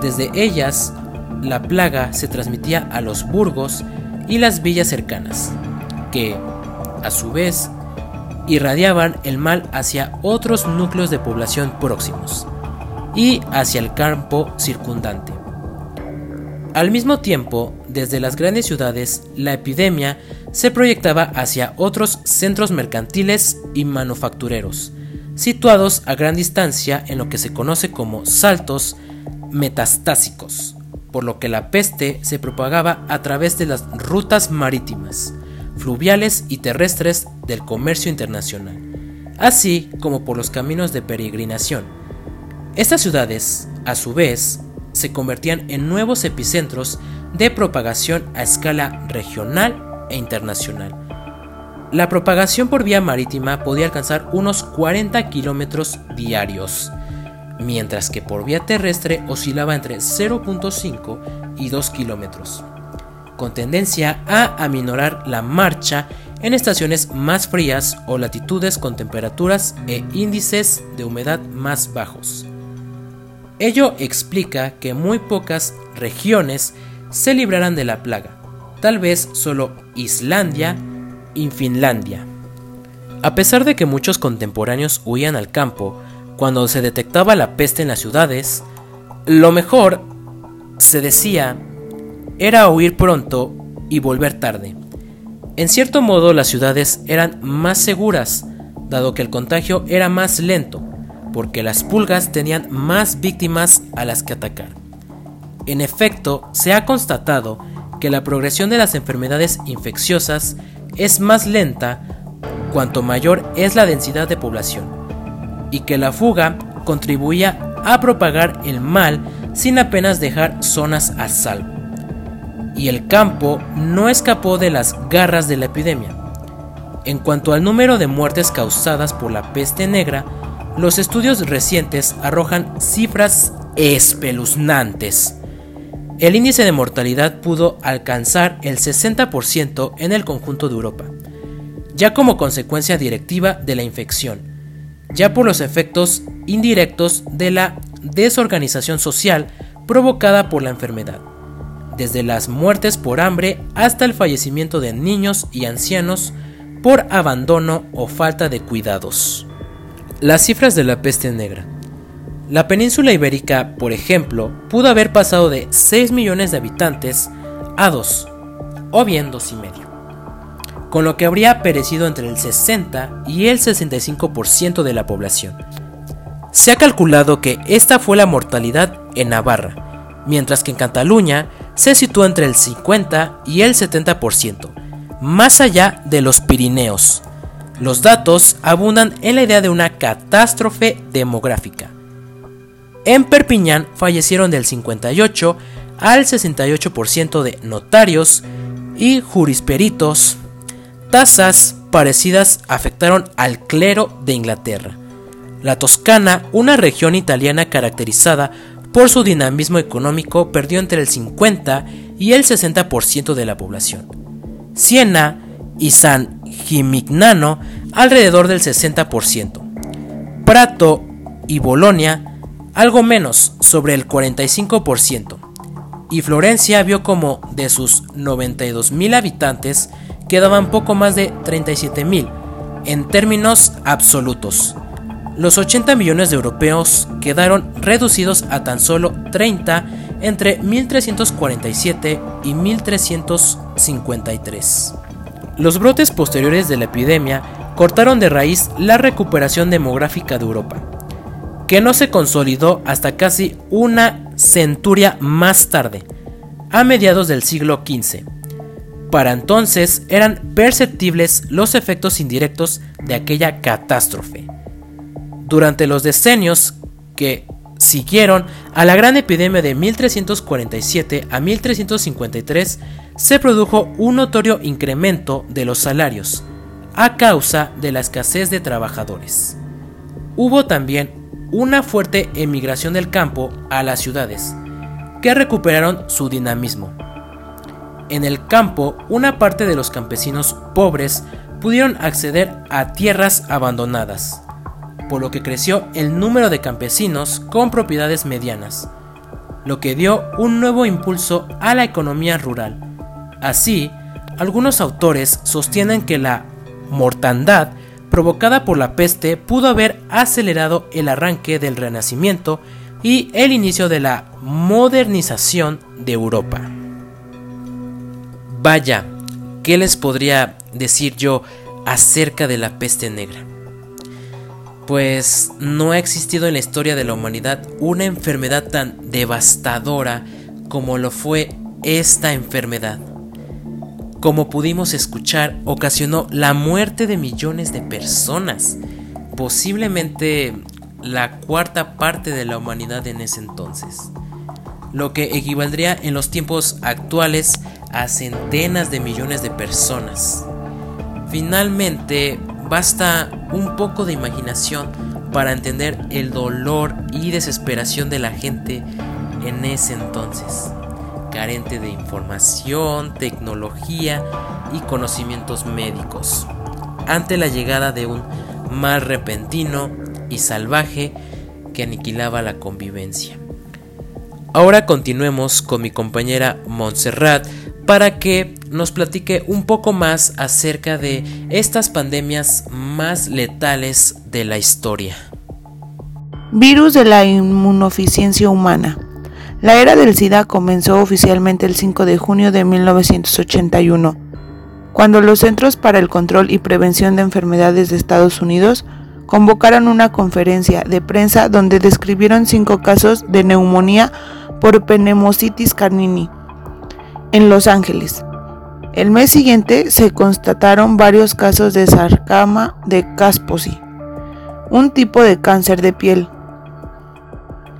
Desde ellas, la plaga se transmitía a los burgos y las villas cercanas, que, a su vez, irradiaban el mal hacia otros núcleos de población próximos y hacia el campo circundante. Al mismo tiempo, desde las grandes ciudades, la epidemia se proyectaba hacia otros centros mercantiles y manufactureros, situados a gran distancia en lo que se conoce como saltos metastásicos por lo que la peste se propagaba a través de las rutas marítimas, fluviales y terrestres del comercio internacional, así como por los caminos de peregrinación. Estas ciudades, a su vez, se convertían en nuevos epicentros de propagación a escala regional e internacional. La propagación por vía marítima podía alcanzar unos 40 kilómetros diarios, mientras que por vía terrestre oscilaba entre 0.5 y 2 kilómetros, con tendencia a aminorar la marcha en estaciones más frías o latitudes con temperaturas e índices de humedad más bajos. Ello explica que muy pocas regiones se librarán de la plaga, tal vez solo Islandia y Finlandia. A pesar de que muchos contemporáneos huían al campo cuando se detectaba la peste en las ciudades, lo mejor, se decía, era huir pronto y volver tarde. En cierto modo las ciudades eran más seguras, dado que el contagio era más lento, porque las pulgas tenían más víctimas a las que atacar. En efecto, se ha constatado que la progresión de las enfermedades infecciosas es más lenta cuanto mayor es la densidad de población, y que la fuga contribuía a propagar el mal sin apenas dejar zonas a salvo. Y el campo no escapó de las garras de la epidemia. En cuanto al número de muertes causadas por la peste negra, los estudios recientes arrojan cifras espeluznantes. El índice de mortalidad pudo alcanzar el 60% en el conjunto de Europa, ya como consecuencia directiva de la infección, ya por los efectos indirectos de la desorganización social provocada por la enfermedad, desde las muertes por hambre hasta el fallecimiento de niños y ancianos por abandono o falta de cuidados. Las cifras de la peste negra. La península ibérica, por ejemplo, pudo haber pasado de 6 millones de habitantes a 2, o bien 2 y medio, con lo que habría perecido entre el 60 y el 65% de la población. Se ha calculado que esta fue la mortalidad en Navarra, mientras que en Cataluña se sitúa entre el 50 y el 70%, más allá de los Pirineos, los datos abundan en la idea de una catástrofe demográfica. En Perpiñán fallecieron del 58 al 68% de notarios y jurisperitos. Tasas parecidas afectaron al clero de Inglaterra. La Toscana, una región italiana caracterizada por su dinamismo económico, perdió entre el 50 y el 60% de la población. Siena y San Gimignano alrededor del 60%, Prato y Bolonia algo menos, sobre el 45%, y Florencia vio como de sus 92.000 habitantes quedaban poco más de 37.000 en términos absolutos. Los 80 millones de europeos quedaron reducidos a tan solo 30 entre 1347 y 1353. Los brotes posteriores de la epidemia cortaron de raíz la recuperación demográfica de Europa, que no se consolidó hasta casi una centuria más tarde, a mediados del siglo XV. Para entonces eran perceptibles los efectos indirectos de aquella catástrofe. Durante los decenios que siguieron a la gran epidemia de 1347 a 1353, se produjo un notorio incremento de los salarios a causa de la escasez de trabajadores. Hubo también una fuerte emigración del campo a las ciudades, que recuperaron su dinamismo. En el campo, una parte de los campesinos pobres pudieron acceder a tierras abandonadas, por lo que creció el número de campesinos con propiedades medianas, lo que dio un nuevo impulso a la economía rural Así, algunos autores sostienen que la mortandad provocada por la peste pudo haber acelerado el arranque del Renacimiento y el inicio de la modernización de Europa. Vaya, ¿qué les podría decir yo acerca de la peste negra? Pues no ha existido en la historia de la humanidad una enfermedad tan devastadora como lo fue esta enfermedad. Como pudimos escuchar, ocasionó la muerte de millones de personas, posiblemente la cuarta parte de la humanidad en ese entonces, lo que equivaldría en los tiempos actuales a centenas de millones de personas. Finalmente, basta un poco de imaginación para entender el dolor y desesperación de la gente en ese entonces, carente de información, tecnología y conocimientos médicos, ante la llegada de un mal repentino y salvaje que aniquilaba la convivencia. Ahora continuemos con mi compañera Montserrat para que nos platique un poco más acerca de estas pandemias más letales de la historia. Virus de la inmunoficiencia humana. La era del SIDA comenzó oficialmente el 5 de junio de 1981, cuando los Centros para el Control y Prevención de Enfermedades de Estados Unidos convocaron una conferencia de prensa donde describieron cinco casos de neumonía por pneumocitis carnini en Los Ángeles. El mes siguiente se constataron varios casos de sarcama de Kaposi, un tipo de cáncer de piel.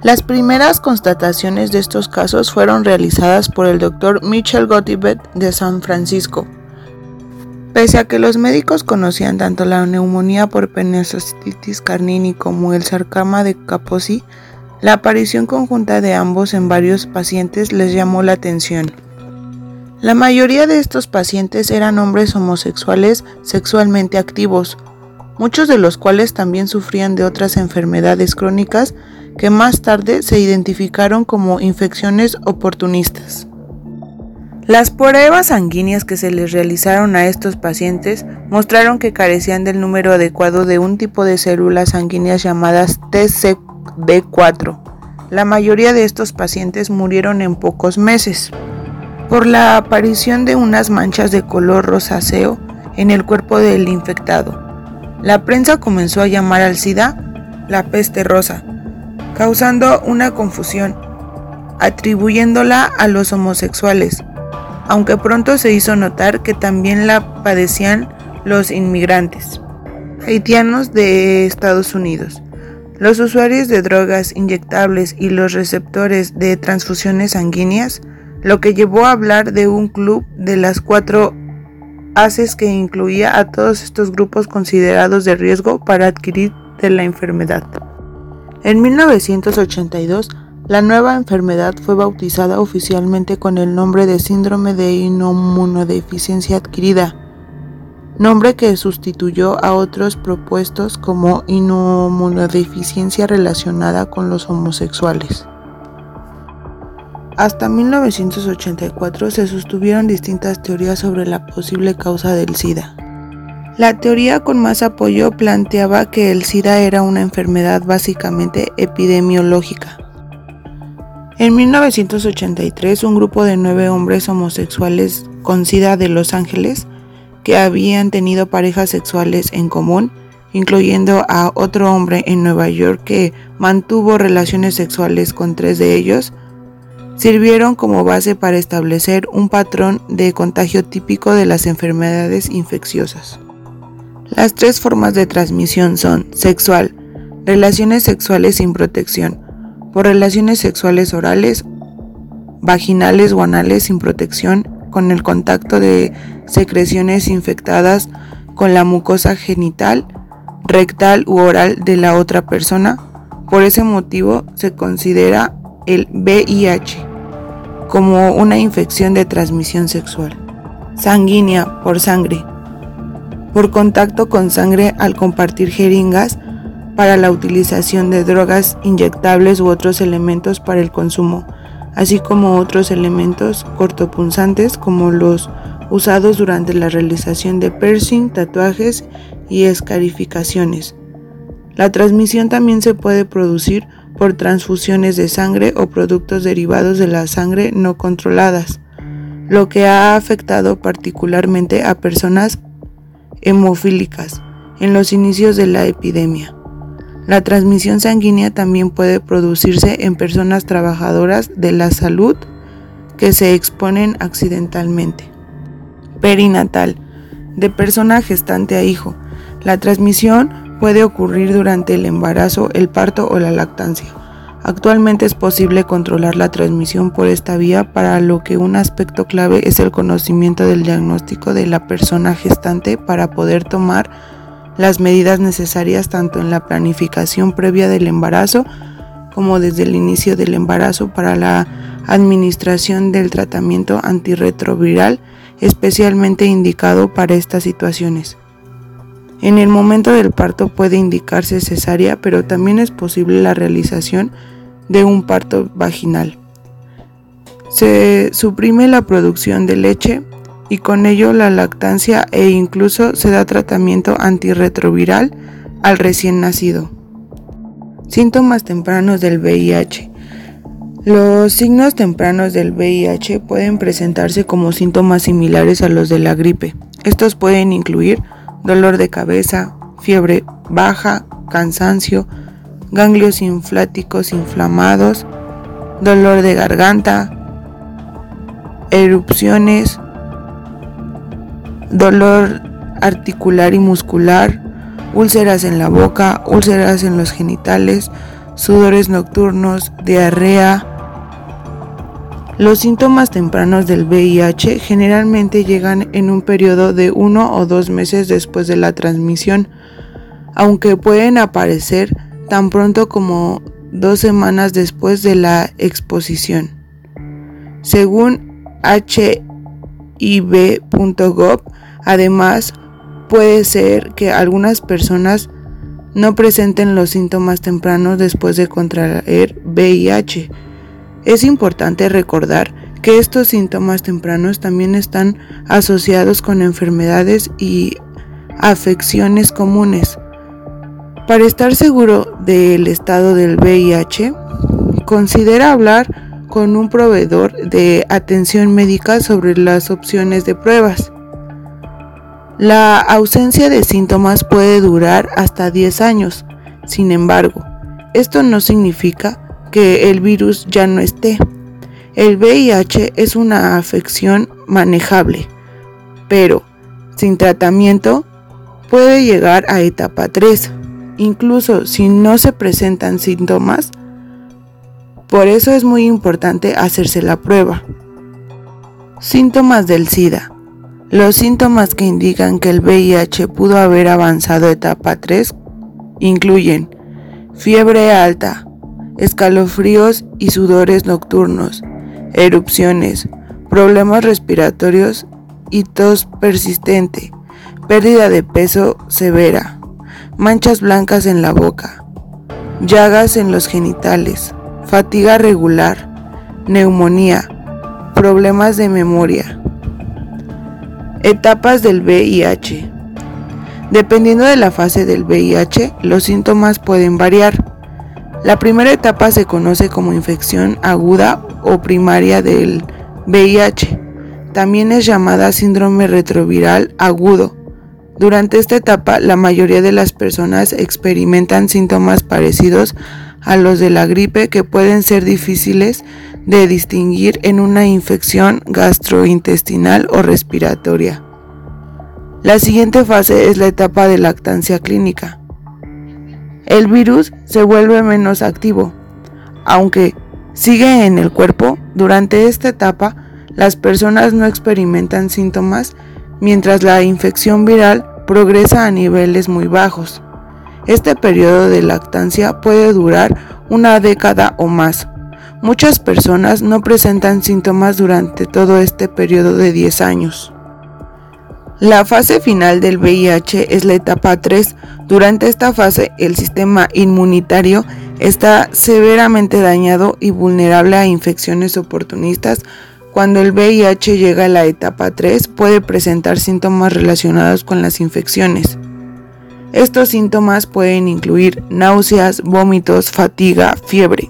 Las primeras constataciones de estos casos fueron realizadas por el doctor Michel Gottlieb de San Francisco. Pese a que los médicos conocían tanto la neumonía por pneumocitis carnini como el sarcoma de Kaposi, la aparición conjunta de ambos en varios pacientes les llamó la atención. La mayoría de estos pacientes eran hombres homosexuales sexualmente activos, muchos de los cuales también sufrían de otras enfermedades crónicas que más tarde se identificaron como infecciones oportunistas. Las pruebas sanguíneas que se les realizaron a estos pacientes mostraron que carecían del número adecuado de un tipo de células sanguíneas llamadas TCD4. La mayoría de estos pacientes murieron en pocos meses por la aparición de unas manchas de color rosáceo en el cuerpo del infectado. La prensa comenzó a llamar al SIDA la peste rosa, causando una confusión, atribuyéndola a los homosexuales, aunque pronto se hizo notar que también la padecían los inmigrantes haitianos de Estados Unidos. Los usuarios de drogas inyectables y los receptores de transfusiones sanguíneas, lo que llevó a hablar de un club de las cuatro haces que incluía a todos estos grupos considerados de riesgo para adquirir de la enfermedad. En 1982, la nueva enfermedad fue bautizada oficialmente con el nombre de síndrome de inmunodeficiencia adquirida, nombre que sustituyó a otros propuestos como inmunodeficiencia relacionada con los homosexuales. Hasta 1984 se sostuvieron distintas teorías sobre la posible causa del SIDA. La teoría con más apoyo planteaba que el SIDA era una enfermedad básicamente epidemiológica en 1983, un grupo de nueve hombres homosexuales con SIDA de Los Ángeles, que habían tenido parejas sexuales en común, incluyendo a otro hombre en Nueva York que mantuvo relaciones sexuales con tres de ellos, sirvieron como base para establecer un patrón de contagio típico de las enfermedades infecciosas. Las tres formas de transmisión son sexual, relaciones sexuales sin protección, por relaciones sexuales orales, vaginales o anales sin protección, con el contacto de secreciones infectadas con la mucosa genital, rectal u oral de la otra persona. Por ese motivo se considera el VIH como una infección de transmisión sexual. Sanguínea por sangre. Por contacto con sangre al compartir jeringas para la utilización de drogas inyectables u otros elementos para el consumo, así como otros elementos cortopunzantes como los usados durante la realización de piercing, tatuajes y escarificaciones. La transmisión también se puede producir por transfusiones de sangre o productos derivados de la sangre no controladas, lo que ha afectado particularmente a personas hemofílicas en los inicios de la epidemia. La transmisión sanguínea también puede producirse en personas trabajadoras de la salud que se exponen accidentalmente. Perinatal, de persona gestante a hijo. La transmisión puede ocurrir durante el embarazo, el parto o la lactancia. Actualmente es posible controlar la transmisión por esta vía, para lo que un aspecto clave es el conocimiento del diagnóstico de la persona gestante para poder tomar las medidas necesarias tanto en la planificación previa del embarazo como desde el inicio del embarazo para la administración del tratamiento antirretroviral especialmente indicado para estas situaciones. En el momento del parto puede indicarse cesárea, pero también es posible la realización de un parto vaginal. Se suprime la producción de leche y con ello la lactancia e incluso se da tratamiento antirretroviral al recién nacido. Síntomas tempranos del VIH. Los signos tempranos del VIH pueden presentarse como síntomas similares a los de la gripe. Estos pueden incluir dolor de cabeza, fiebre baja, cansancio, ganglios infláticos inflamados, dolor de garganta, erupciones, dolor articular y muscular, úlceras en la boca, úlceras en los genitales, sudores nocturnos, diarrea. Los síntomas tempranos del VIH generalmente llegan en un periodo de uno o dos meses después de la transmisión, aunque pueden aparecer tan pronto como dos semanas después de la exposición. Según hiv.gov, Además, puede ser que algunas personas no presenten los síntomas tempranos después de contraer VIH. Es importante recordar que estos síntomas tempranos también están asociados con enfermedades y afecciones comunes. Para estar seguro del estado del VIH, considera hablar con un proveedor de atención médica sobre las opciones de pruebas. La ausencia de síntomas puede durar hasta 10 años. Sin embargo, esto no significa que el virus ya no esté. El VIH es una afección manejable, pero sin tratamiento puede llegar a etapa 3, incluso si no se presentan síntomas. Por eso es muy importante hacerse la prueba. Síntomas del SIDA. Los síntomas que indican que el VIH pudo haber avanzado a etapa 3 incluyen fiebre alta, escalofríos y sudores nocturnos, erupciones, problemas respiratorios y tos persistente, pérdida de peso severa, manchas blancas en la boca, llagas en los genitales, fatiga regular, neumonía, problemas de memoria, Etapas del VIH. Dependiendo de la fase del VIH, los síntomas pueden variar. La primera etapa se conoce como infección aguda o primaria del VIH. También es llamada síndrome retroviral agudo. Durante esta etapa, la mayoría de las personas experimentan síntomas parecidos a los de la gripe que pueden ser difíciles de distinguir en una infección gastrointestinal o respiratoria. La siguiente fase es la etapa de lactancia clínica. El virus se vuelve menos activo, aunque sigue en el cuerpo. Durante esta etapa, las personas no experimentan síntomas mientras la infección viral progresa a niveles muy bajos. Este periodo de lactancia puede durar una década o más. Muchas personas no presentan síntomas durante todo este periodo de 10 años. La fase final del VIH es la etapa 3. Durante esta fase el sistema inmunitario está severamente dañado y vulnerable a infecciones oportunistas. Cuando el VIH llega a la etapa 3 puede presentar síntomas relacionados con las infecciones. Estos síntomas pueden incluir náuseas, vómitos, fatiga, fiebre.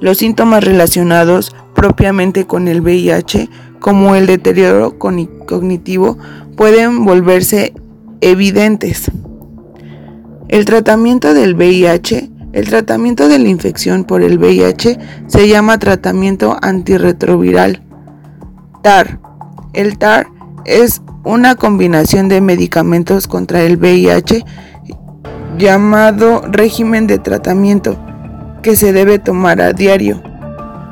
Los síntomas relacionados propiamente con el VIH, como el deterioro cognitivo, pueden volverse evidentes. El tratamiento del VIH, el tratamiento de la infección por el VIH se llama tratamiento antirretroviral. TAR. El TAR es una combinación de medicamentos contra el VIH llamado régimen de tratamiento que se debe tomar a diario.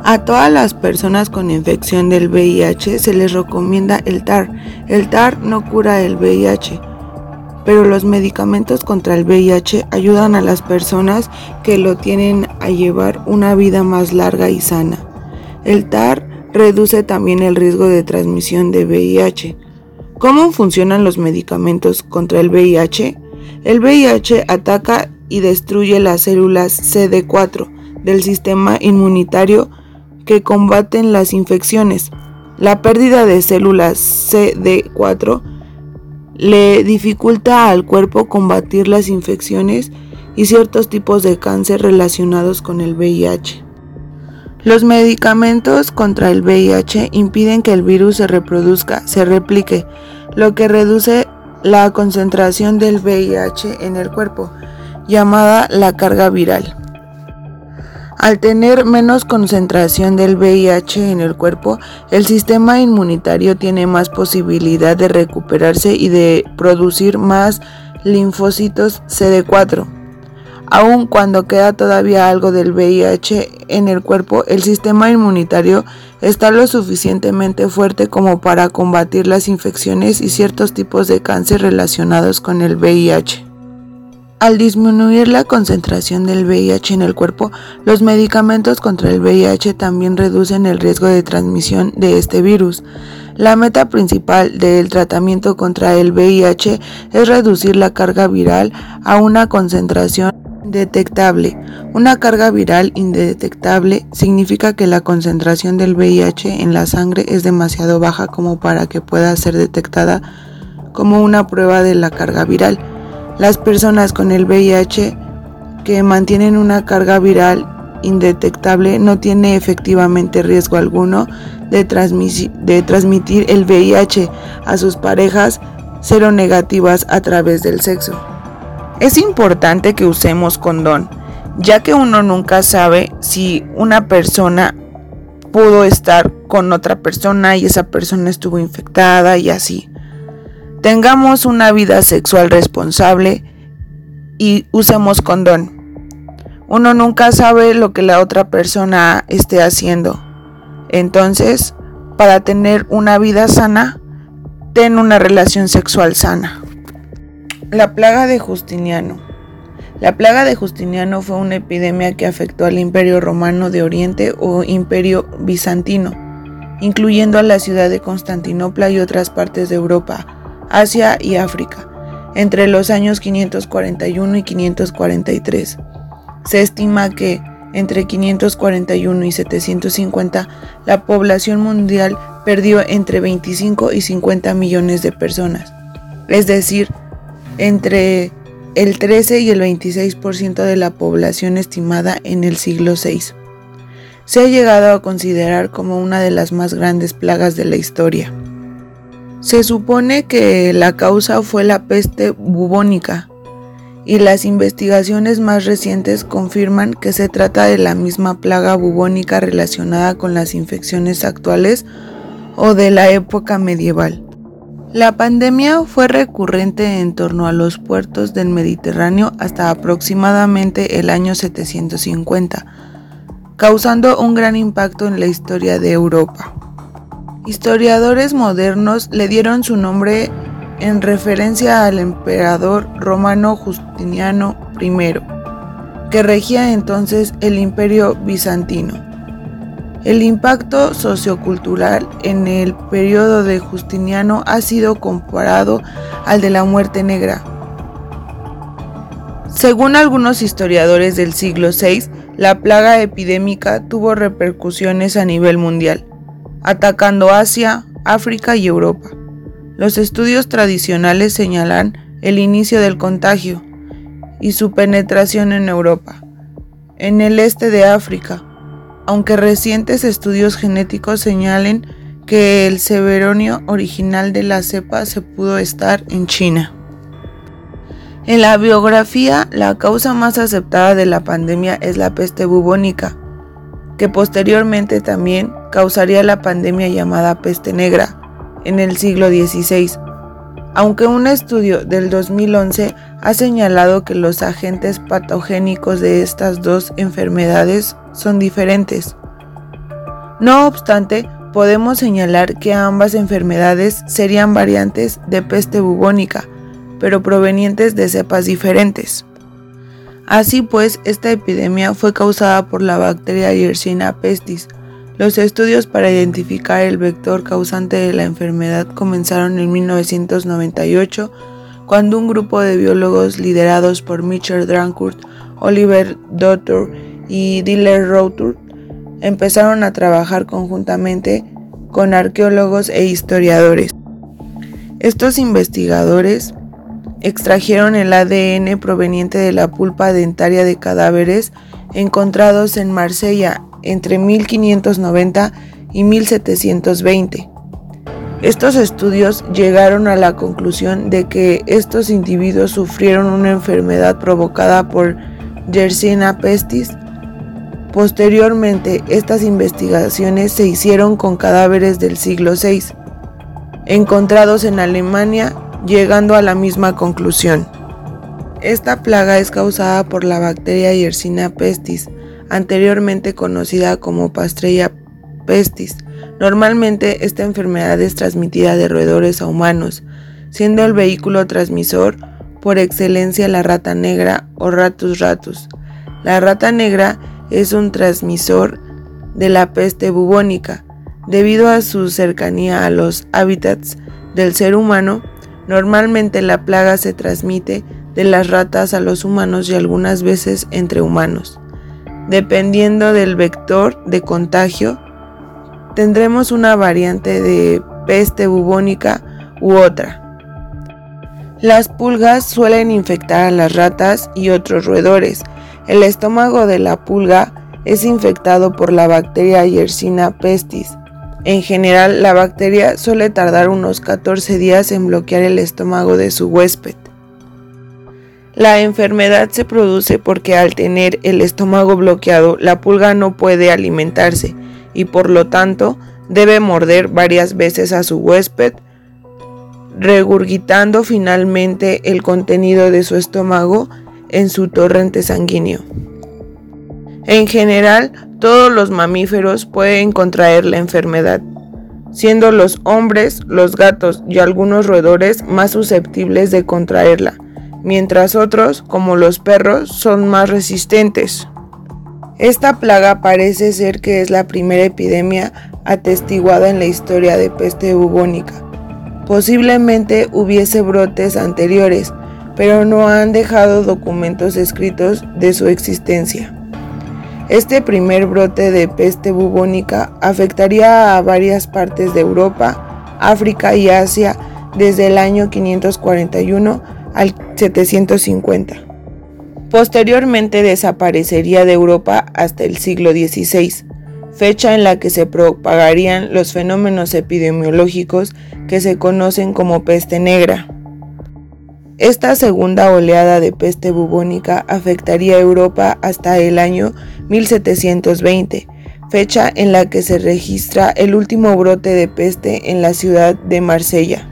A todas las personas con infección del VIH se les recomienda el TAR. El TAR no cura el VIH, pero los medicamentos contra el VIH ayudan a las personas que lo tienen a llevar una vida más larga y sana. El TAR reduce también el riesgo de transmisión de VIH. ¿Cómo funcionan los medicamentos contra el VIH? El VIH ataca y destruye las células CD4 del sistema inmunitario que combaten las infecciones. La pérdida de células CD4 le dificulta al cuerpo combatir las infecciones y ciertos tipos de cáncer relacionados con el VIH. Los medicamentos contra el VIH impiden que el virus se reproduzca, se replique, lo que reduce la concentración del VIH en el cuerpo, llamada la carga viral. Al tener menos concentración del VIH en el cuerpo, el sistema inmunitario tiene más posibilidad de recuperarse y de producir más linfocitos CD4. Aun cuando queda todavía algo del VIH en el cuerpo, el sistema inmunitario está lo suficientemente fuerte como para combatir las infecciones y ciertos tipos de cáncer relacionados con el VIH. Al disminuir la concentración del VIH en el cuerpo, los medicamentos contra el VIH también reducen el riesgo de transmisión de este virus. La meta principal del tratamiento contra el VIH es reducir la carga viral a una concentración detectable. Una carga viral indetectable significa que la concentración del VIH en la sangre es demasiado baja como para que pueda ser detectada como una prueba de la carga viral. Las personas con el VIH que mantienen una carga viral indetectable no tienen efectivamente riesgo alguno de, de transmitir el VIH a sus parejas seronegativas a través del sexo. Es importante que usemos condón, ya que uno nunca sabe si una persona pudo estar con otra persona y esa persona estuvo infectada y así. Tengamos una vida sexual responsable y usemos condón. Uno nunca sabe lo que la otra persona esté haciendo. Entonces, para tener una vida sana, ten una relación sexual sana. La plaga de Justiniano. La plaga de Justiniano fue una epidemia que afectó al Imperio Romano de Oriente o Imperio Bizantino, incluyendo a la ciudad de Constantinopla y otras partes de Europa Asia y África, entre los años 541 y 543. Se estima que entre 541 y 750 la población mundial perdió entre 25 y 50 millones de personas, es decir, entre el 13 y el 26% de la población estimada en el siglo VI. Se ha llegado a considerar como una de las más grandes plagas de la historia. Se supone que la causa fue la peste bubónica y las investigaciones más recientes confirman que se trata de la misma plaga bubónica relacionada con las infecciones actuales o de la época medieval. La pandemia fue recurrente en torno a los puertos del Mediterráneo hasta aproximadamente el año 750, causando un gran impacto en la historia de Europa. Historiadores modernos le dieron su nombre en referencia al emperador romano Justiniano I, que regía entonces el imperio bizantino. El impacto sociocultural en el periodo de Justiniano ha sido comparado al de la muerte negra. Según algunos historiadores del siglo VI, la plaga epidémica tuvo repercusiones a nivel mundial atacando Asia, África y Europa. Los estudios tradicionales señalan el inicio del contagio y su penetración en Europa, en el este de África, aunque recientes estudios genéticos señalen que el severonio original de la cepa se pudo estar en China. En la biografía, la causa más aceptada de la pandemia es la peste bubónica, que posteriormente también causaría la pandemia llamada peste negra en el siglo XVI, aunque un estudio del 2011 ha señalado que los agentes patogénicos de estas dos enfermedades son diferentes. No obstante, podemos señalar que ambas enfermedades serían variantes de peste bubónica, pero provenientes de cepas diferentes. Así pues, esta epidemia fue causada por la bacteria Yersinia pestis. Los estudios para identificar el vector causante de la enfermedad comenzaron en 1998, cuando un grupo de biólogos liderados por Mitchell Drancourt, Oliver Dotter y Diller Router empezaron a trabajar conjuntamente con arqueólogos e historiadores. Estos investigadores extrajeron el ADN proveniente de la pulpa dentaria de cadáveres encontrados en Marsella entre 1590 y 1720. Estos estudios llegaron a la conclusión de que estos individuos sufrieron una enfermedad provocada por Yersinia pestis. Posteriormente, estas investigaciones se hicieron con cadáveres del siglo VI, encontrados en Alemania llegando a la misma conclusión. Esta plaga es causada por la bacteria Yersinia pestis, anteriormente conocida como Pastrella pestis. Normalmente esta enfermedad es transmitida de roedores a humanos, siendo el vehículo transmisor por excelencia la rata negra o ratus ratus. La rata negra es un transmisor de la peste bubónica. Debido a su cercanía a los hábitats del ser humano, Normalmente la plaga se transmite de las ratas a los humanos y algunas veces entre humanos. Dependiendo del vector de contagio, tendremos una variante de peste bubónica u otra. Las pulgas suelen infectar a las ratas y otros roedores. El estómago de la pulga es infectado por la bacteria Yersinia pestis, en general, la bacteria suele tardar unos 14 días en bloquear el estómago de su huésped. La enfermedad se produce porque al tener el estómago bloqueado, la pulga no puede alimentarse y por lo tanto debe morder varias veces a su huésped, regurgitando finalmente el contenido de su estómago en su torrente sanguíneo. En general, todos los mamíferos pueden contraer la enfermedad, siendo los hombres, los gatos y algunos roedores más susceptibles de contraerla, mientras otros, como los perros, son más resistentes. Esta plaga parece ser que es la primera epidemia atestiguada en la historia de peste bubónica. Posiblemente hubiese brotes anteriores, pero no han dejado documentos escritos de su existencia. Este primer brote de peste bubónica afectaría a varias partes de Europa, África y Asia desde el año 541 al 750. Posteriormente desaparecería de Europa hasta el siglo XVI, fecha en la que se propagarían los fenómenos epidemiológicos que se conocen como peste negra. Esta segunda oleada de peste bubónica afectaría a Europa hasta el año 1720, fecha en la que se registra el último brote de peste en la ciudad de Marsella.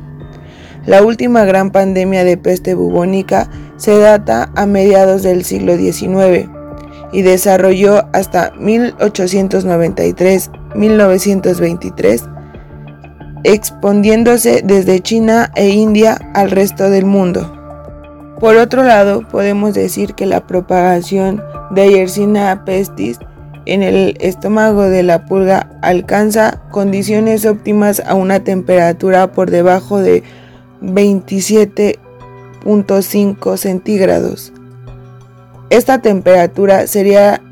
La última gran pandemia de peste bubónica se data a mediados del siglo XIX y desarrolló hasta 1893-1923 expandiéndose desde China e India al resto del mundo. Por otro lado, podemos decir que la propagación de Yersinia pestis en el estómago de la pulga alcanza condiciones óptimas a una temperatura por debajo de 27.5 centígrados. Esta temperatura sería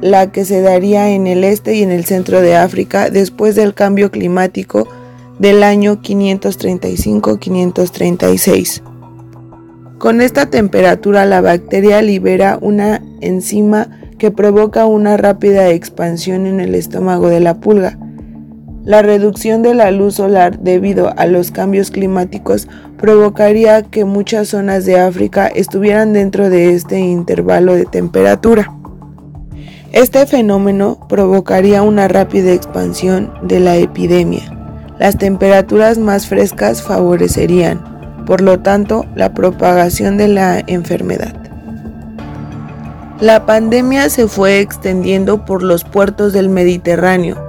la que se daría en el este y en el centro de África después del cambio climático del año 535-536. Con esta temperatura la bacteria libera una enzima que provoca una rápida expansión en el estómago de la pulga. La reducción de la luz solar debido a los cambios climáticos provocaría que muchas zonas de África estuvieran dentro de este intervalo de temperatura. Este fenómeno provocaría una rápida expansión de la epidemia. Las temperaturas más frescas favorecerían, por lo tanto, la propagación de la enfermedad. La pandemia se fue extendiendo por los puertos del Mediterráneo,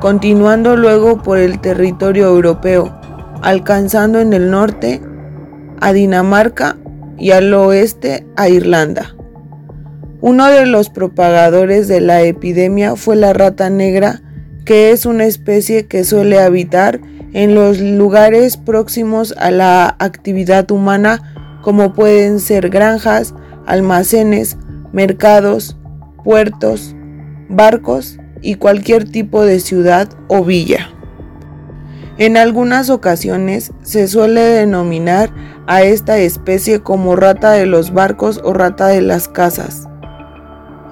continuando luego por el territorio europeo, alcanzando en el norte a Dinamarca y al oeste a Irlanda. Uno de los propagadores de la epidemia fue la rata negra, que es una especie que suele habitar en los lugares próximos a la actividad humana como pueden ser granjas, almacenes, mercados, puertos, barcos y cualquier tipo de ciudad o villa. En algunas ocasiones se suele denominar a esta especie como rata de los barcos o rata de las casas.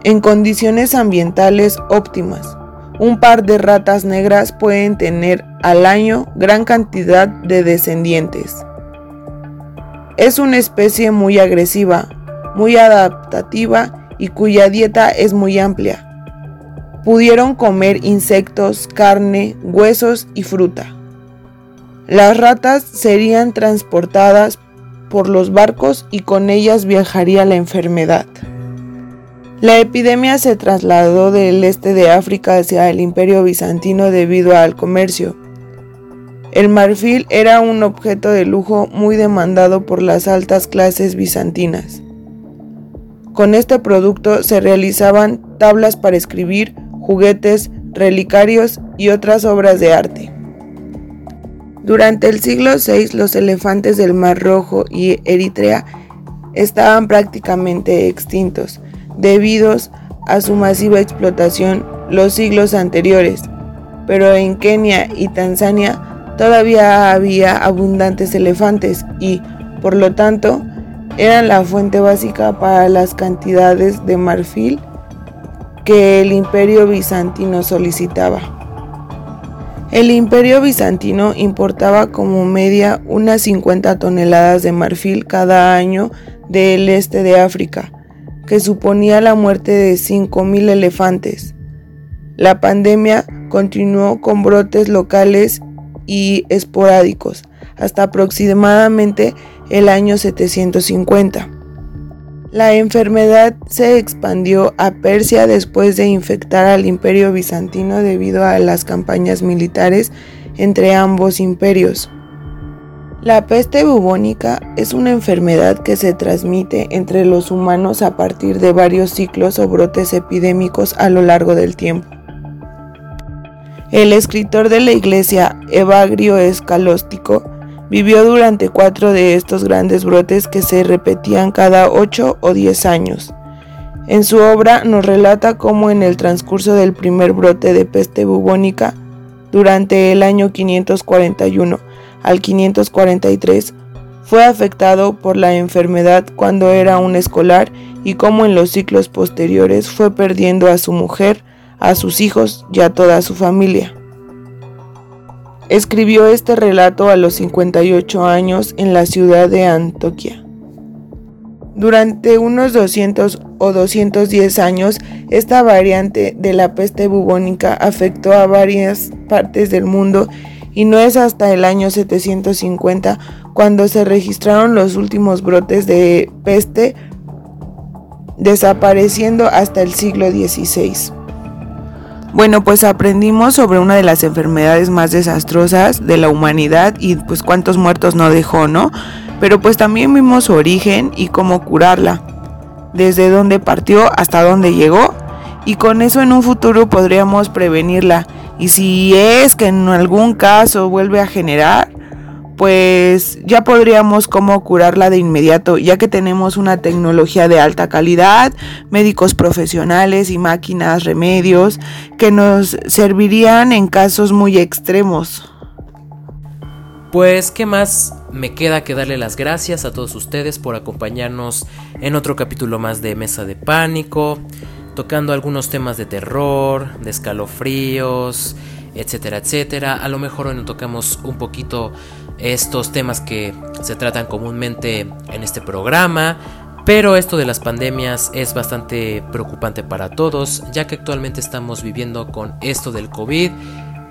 En condiciones ambientales óptimas, un par de ratas negras pueden tener al año gran cantidad de descendientes. Es una especie muy agresiva, muy adaptativa y cuya dieta es muy amplia. Pudieron comer insectos, carne, huesos y fruta. Las ratas serían transportadas por los barcos y con ellas viajaría la enfermedad. La epidemia se trasladó del este de África hacia el imperio bizantino debido al comercio. El marfil era un objeto de lujo muy demandado por las altas clases bizantinas. Con este producto se realizaban tablas para escribir, juguetes, relicarios y otras obras de arte. Durante el siglo VI los elefantes del Mar Rojo y Eritrea estaban prácticamente extintos debido a su masiva explotación los siglos anteriores, pero en Kenia y Tanzania todavía había abundantes elefantes y, por lo tanto, eran la fuente básica para las cantidades de marfil que el imperio bizantino solicitaba. El imperio bizantino importaba como media unas 50 toneladas de marfil cada año del este de África, que suponía la muerte de 5.000 elefantes. La pandemia continuó con brotes locales y esporádicos hasta aproximadamente el año 750. La enfermedad se expandió a Persia después de infectar al imperio bizantino debido a las campañas militares entre ambos imperios. La peste bubónica es una enfermedad que se transmite entre los humanos a partir de varios ciclos o brotes epidémicos a lo largo del tiempo. El escritor de la iglesia, Evagrio Escalóstico, vivió durante cuatro de estos grandes brotes que se repetían cada ocho o diez años. En su obra nos relata cómo en el transcurso del primer brote de peste bubónica, durante el año 541, al 543, fue afectado por la enfermedad cuando era un escolar y como en los ciclos posteriores fue perdiendo a su mujer, a sus hijos y a toda su familia. Escribió este relato a los 58 años en la ciudad de Antoquia. Durante unos 200 o 210 años, esta variante de la peste bubónica afectó a varias partes del mundo y no es hasta el año 750 cuando se registraron los últimos brotes de peste, desapareciendo hasta el siglo XVI. Bueno, pues aprendimos sobre una de las enfermedades más desastrosas de la humanidad y pues cuántos muertos no dejó, ¿no? Pero pues también vimos su origen y cómo curarla, desde dónde partió hasta dónde llegó y con eso en un futuro podríamos prevenirla y si es que en algún caso vuelve a generar, pues ya podríamos cómo curarla de inmediato, ya que tenemos una tecnología de alta calidad, médicos profesionales y máquinas, remedios que nos servirían en casos muy extremos. Pues, ¿qué más? Me queda que darle las gracias a todos ustedes por acompañarnos en otro capítulo más de Mesa de Pánico tocando algunos temas de terror, de escalofríos, etcétera, etcétera. A lo mejor nos tocamos un poquito estos temas que se tratan comúnmente en este programa, Pero esto de las pandemias es bastante preocupante para todos, ya que actualmente estamos viviendo con esto del COVID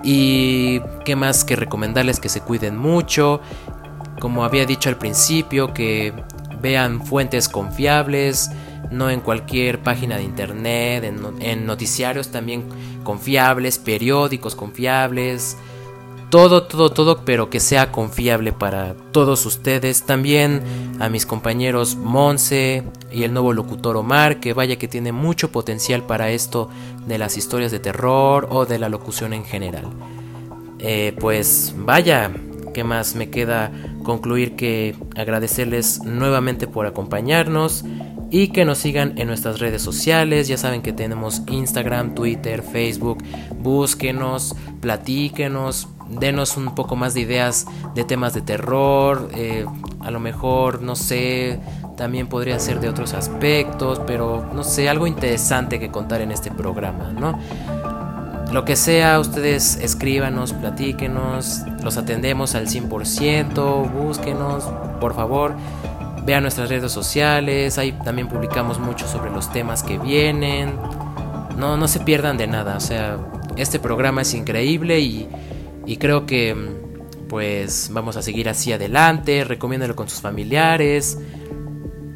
y qué más que recomendarles que se cuiden mucho, como había dicho al principio, que vean fuentes confiables, no en cualquier página de internet, en, noticiarios también confiables, periódicos confiables, todo, todo, todo, pero que sea confiable para todos ustedes. También a mis compañeros Monse y el nuevo locutor Omar, que vaya que tiene mucho potencial para esto de las historias de terror o de la locución en general. Eh, pues vaya, ¿qué más me queda concluir que agradecerles nuevamente por acompañarnos? Y que nos sigan en nuestras redes sociales. Ya saben que tenemos Instagram, Twitter, Facebook. Búsquenos, platíquenos, denos un poco más de ideas de temas de terror. Eh, a lo mejor, no sé, también podría ser de otros aspectos, pero no sé, algo interesante que contar en este programa, ¿no? Lo que sea, ustedes escríbanos, platíquenos, los atendemos al 100%, búsquenos, por favor. Vean nuestras redes sociales, ahí también publicamos mucho sobre los temas que vienen. No, no se pierdan de nada, o sea, este programa es increíble y, y creo que pues vamos a seguir así adelante, recomiéndalo con sus familiares.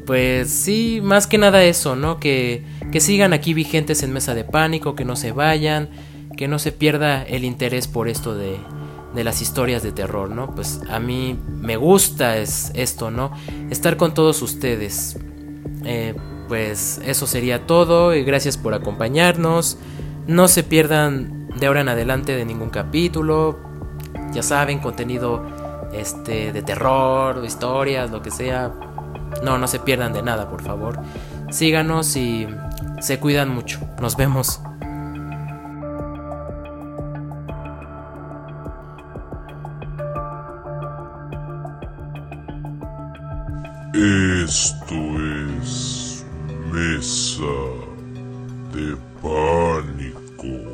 Pues sí, más que nada eso, ¿no? Que, que sigan aquí vigentes en Mesa de Pánico, que no se vayan, que no se pierda el interés por esto de, de las historias de terror, ¿no? Pues a mí me gusta es esto, ¿no? Estar con todos ustedes. Eh, pues eso sería todo y gracias por acompañarnos. No se pierdan de ahora en adelante de ningún capítulo. Ya saben, contenido este de terror, historias, lo que sea. No, no se pierdan de nada, por favor. Síganos y se cuidan mucho. Nos vemos. Isto é Mesa de pânico.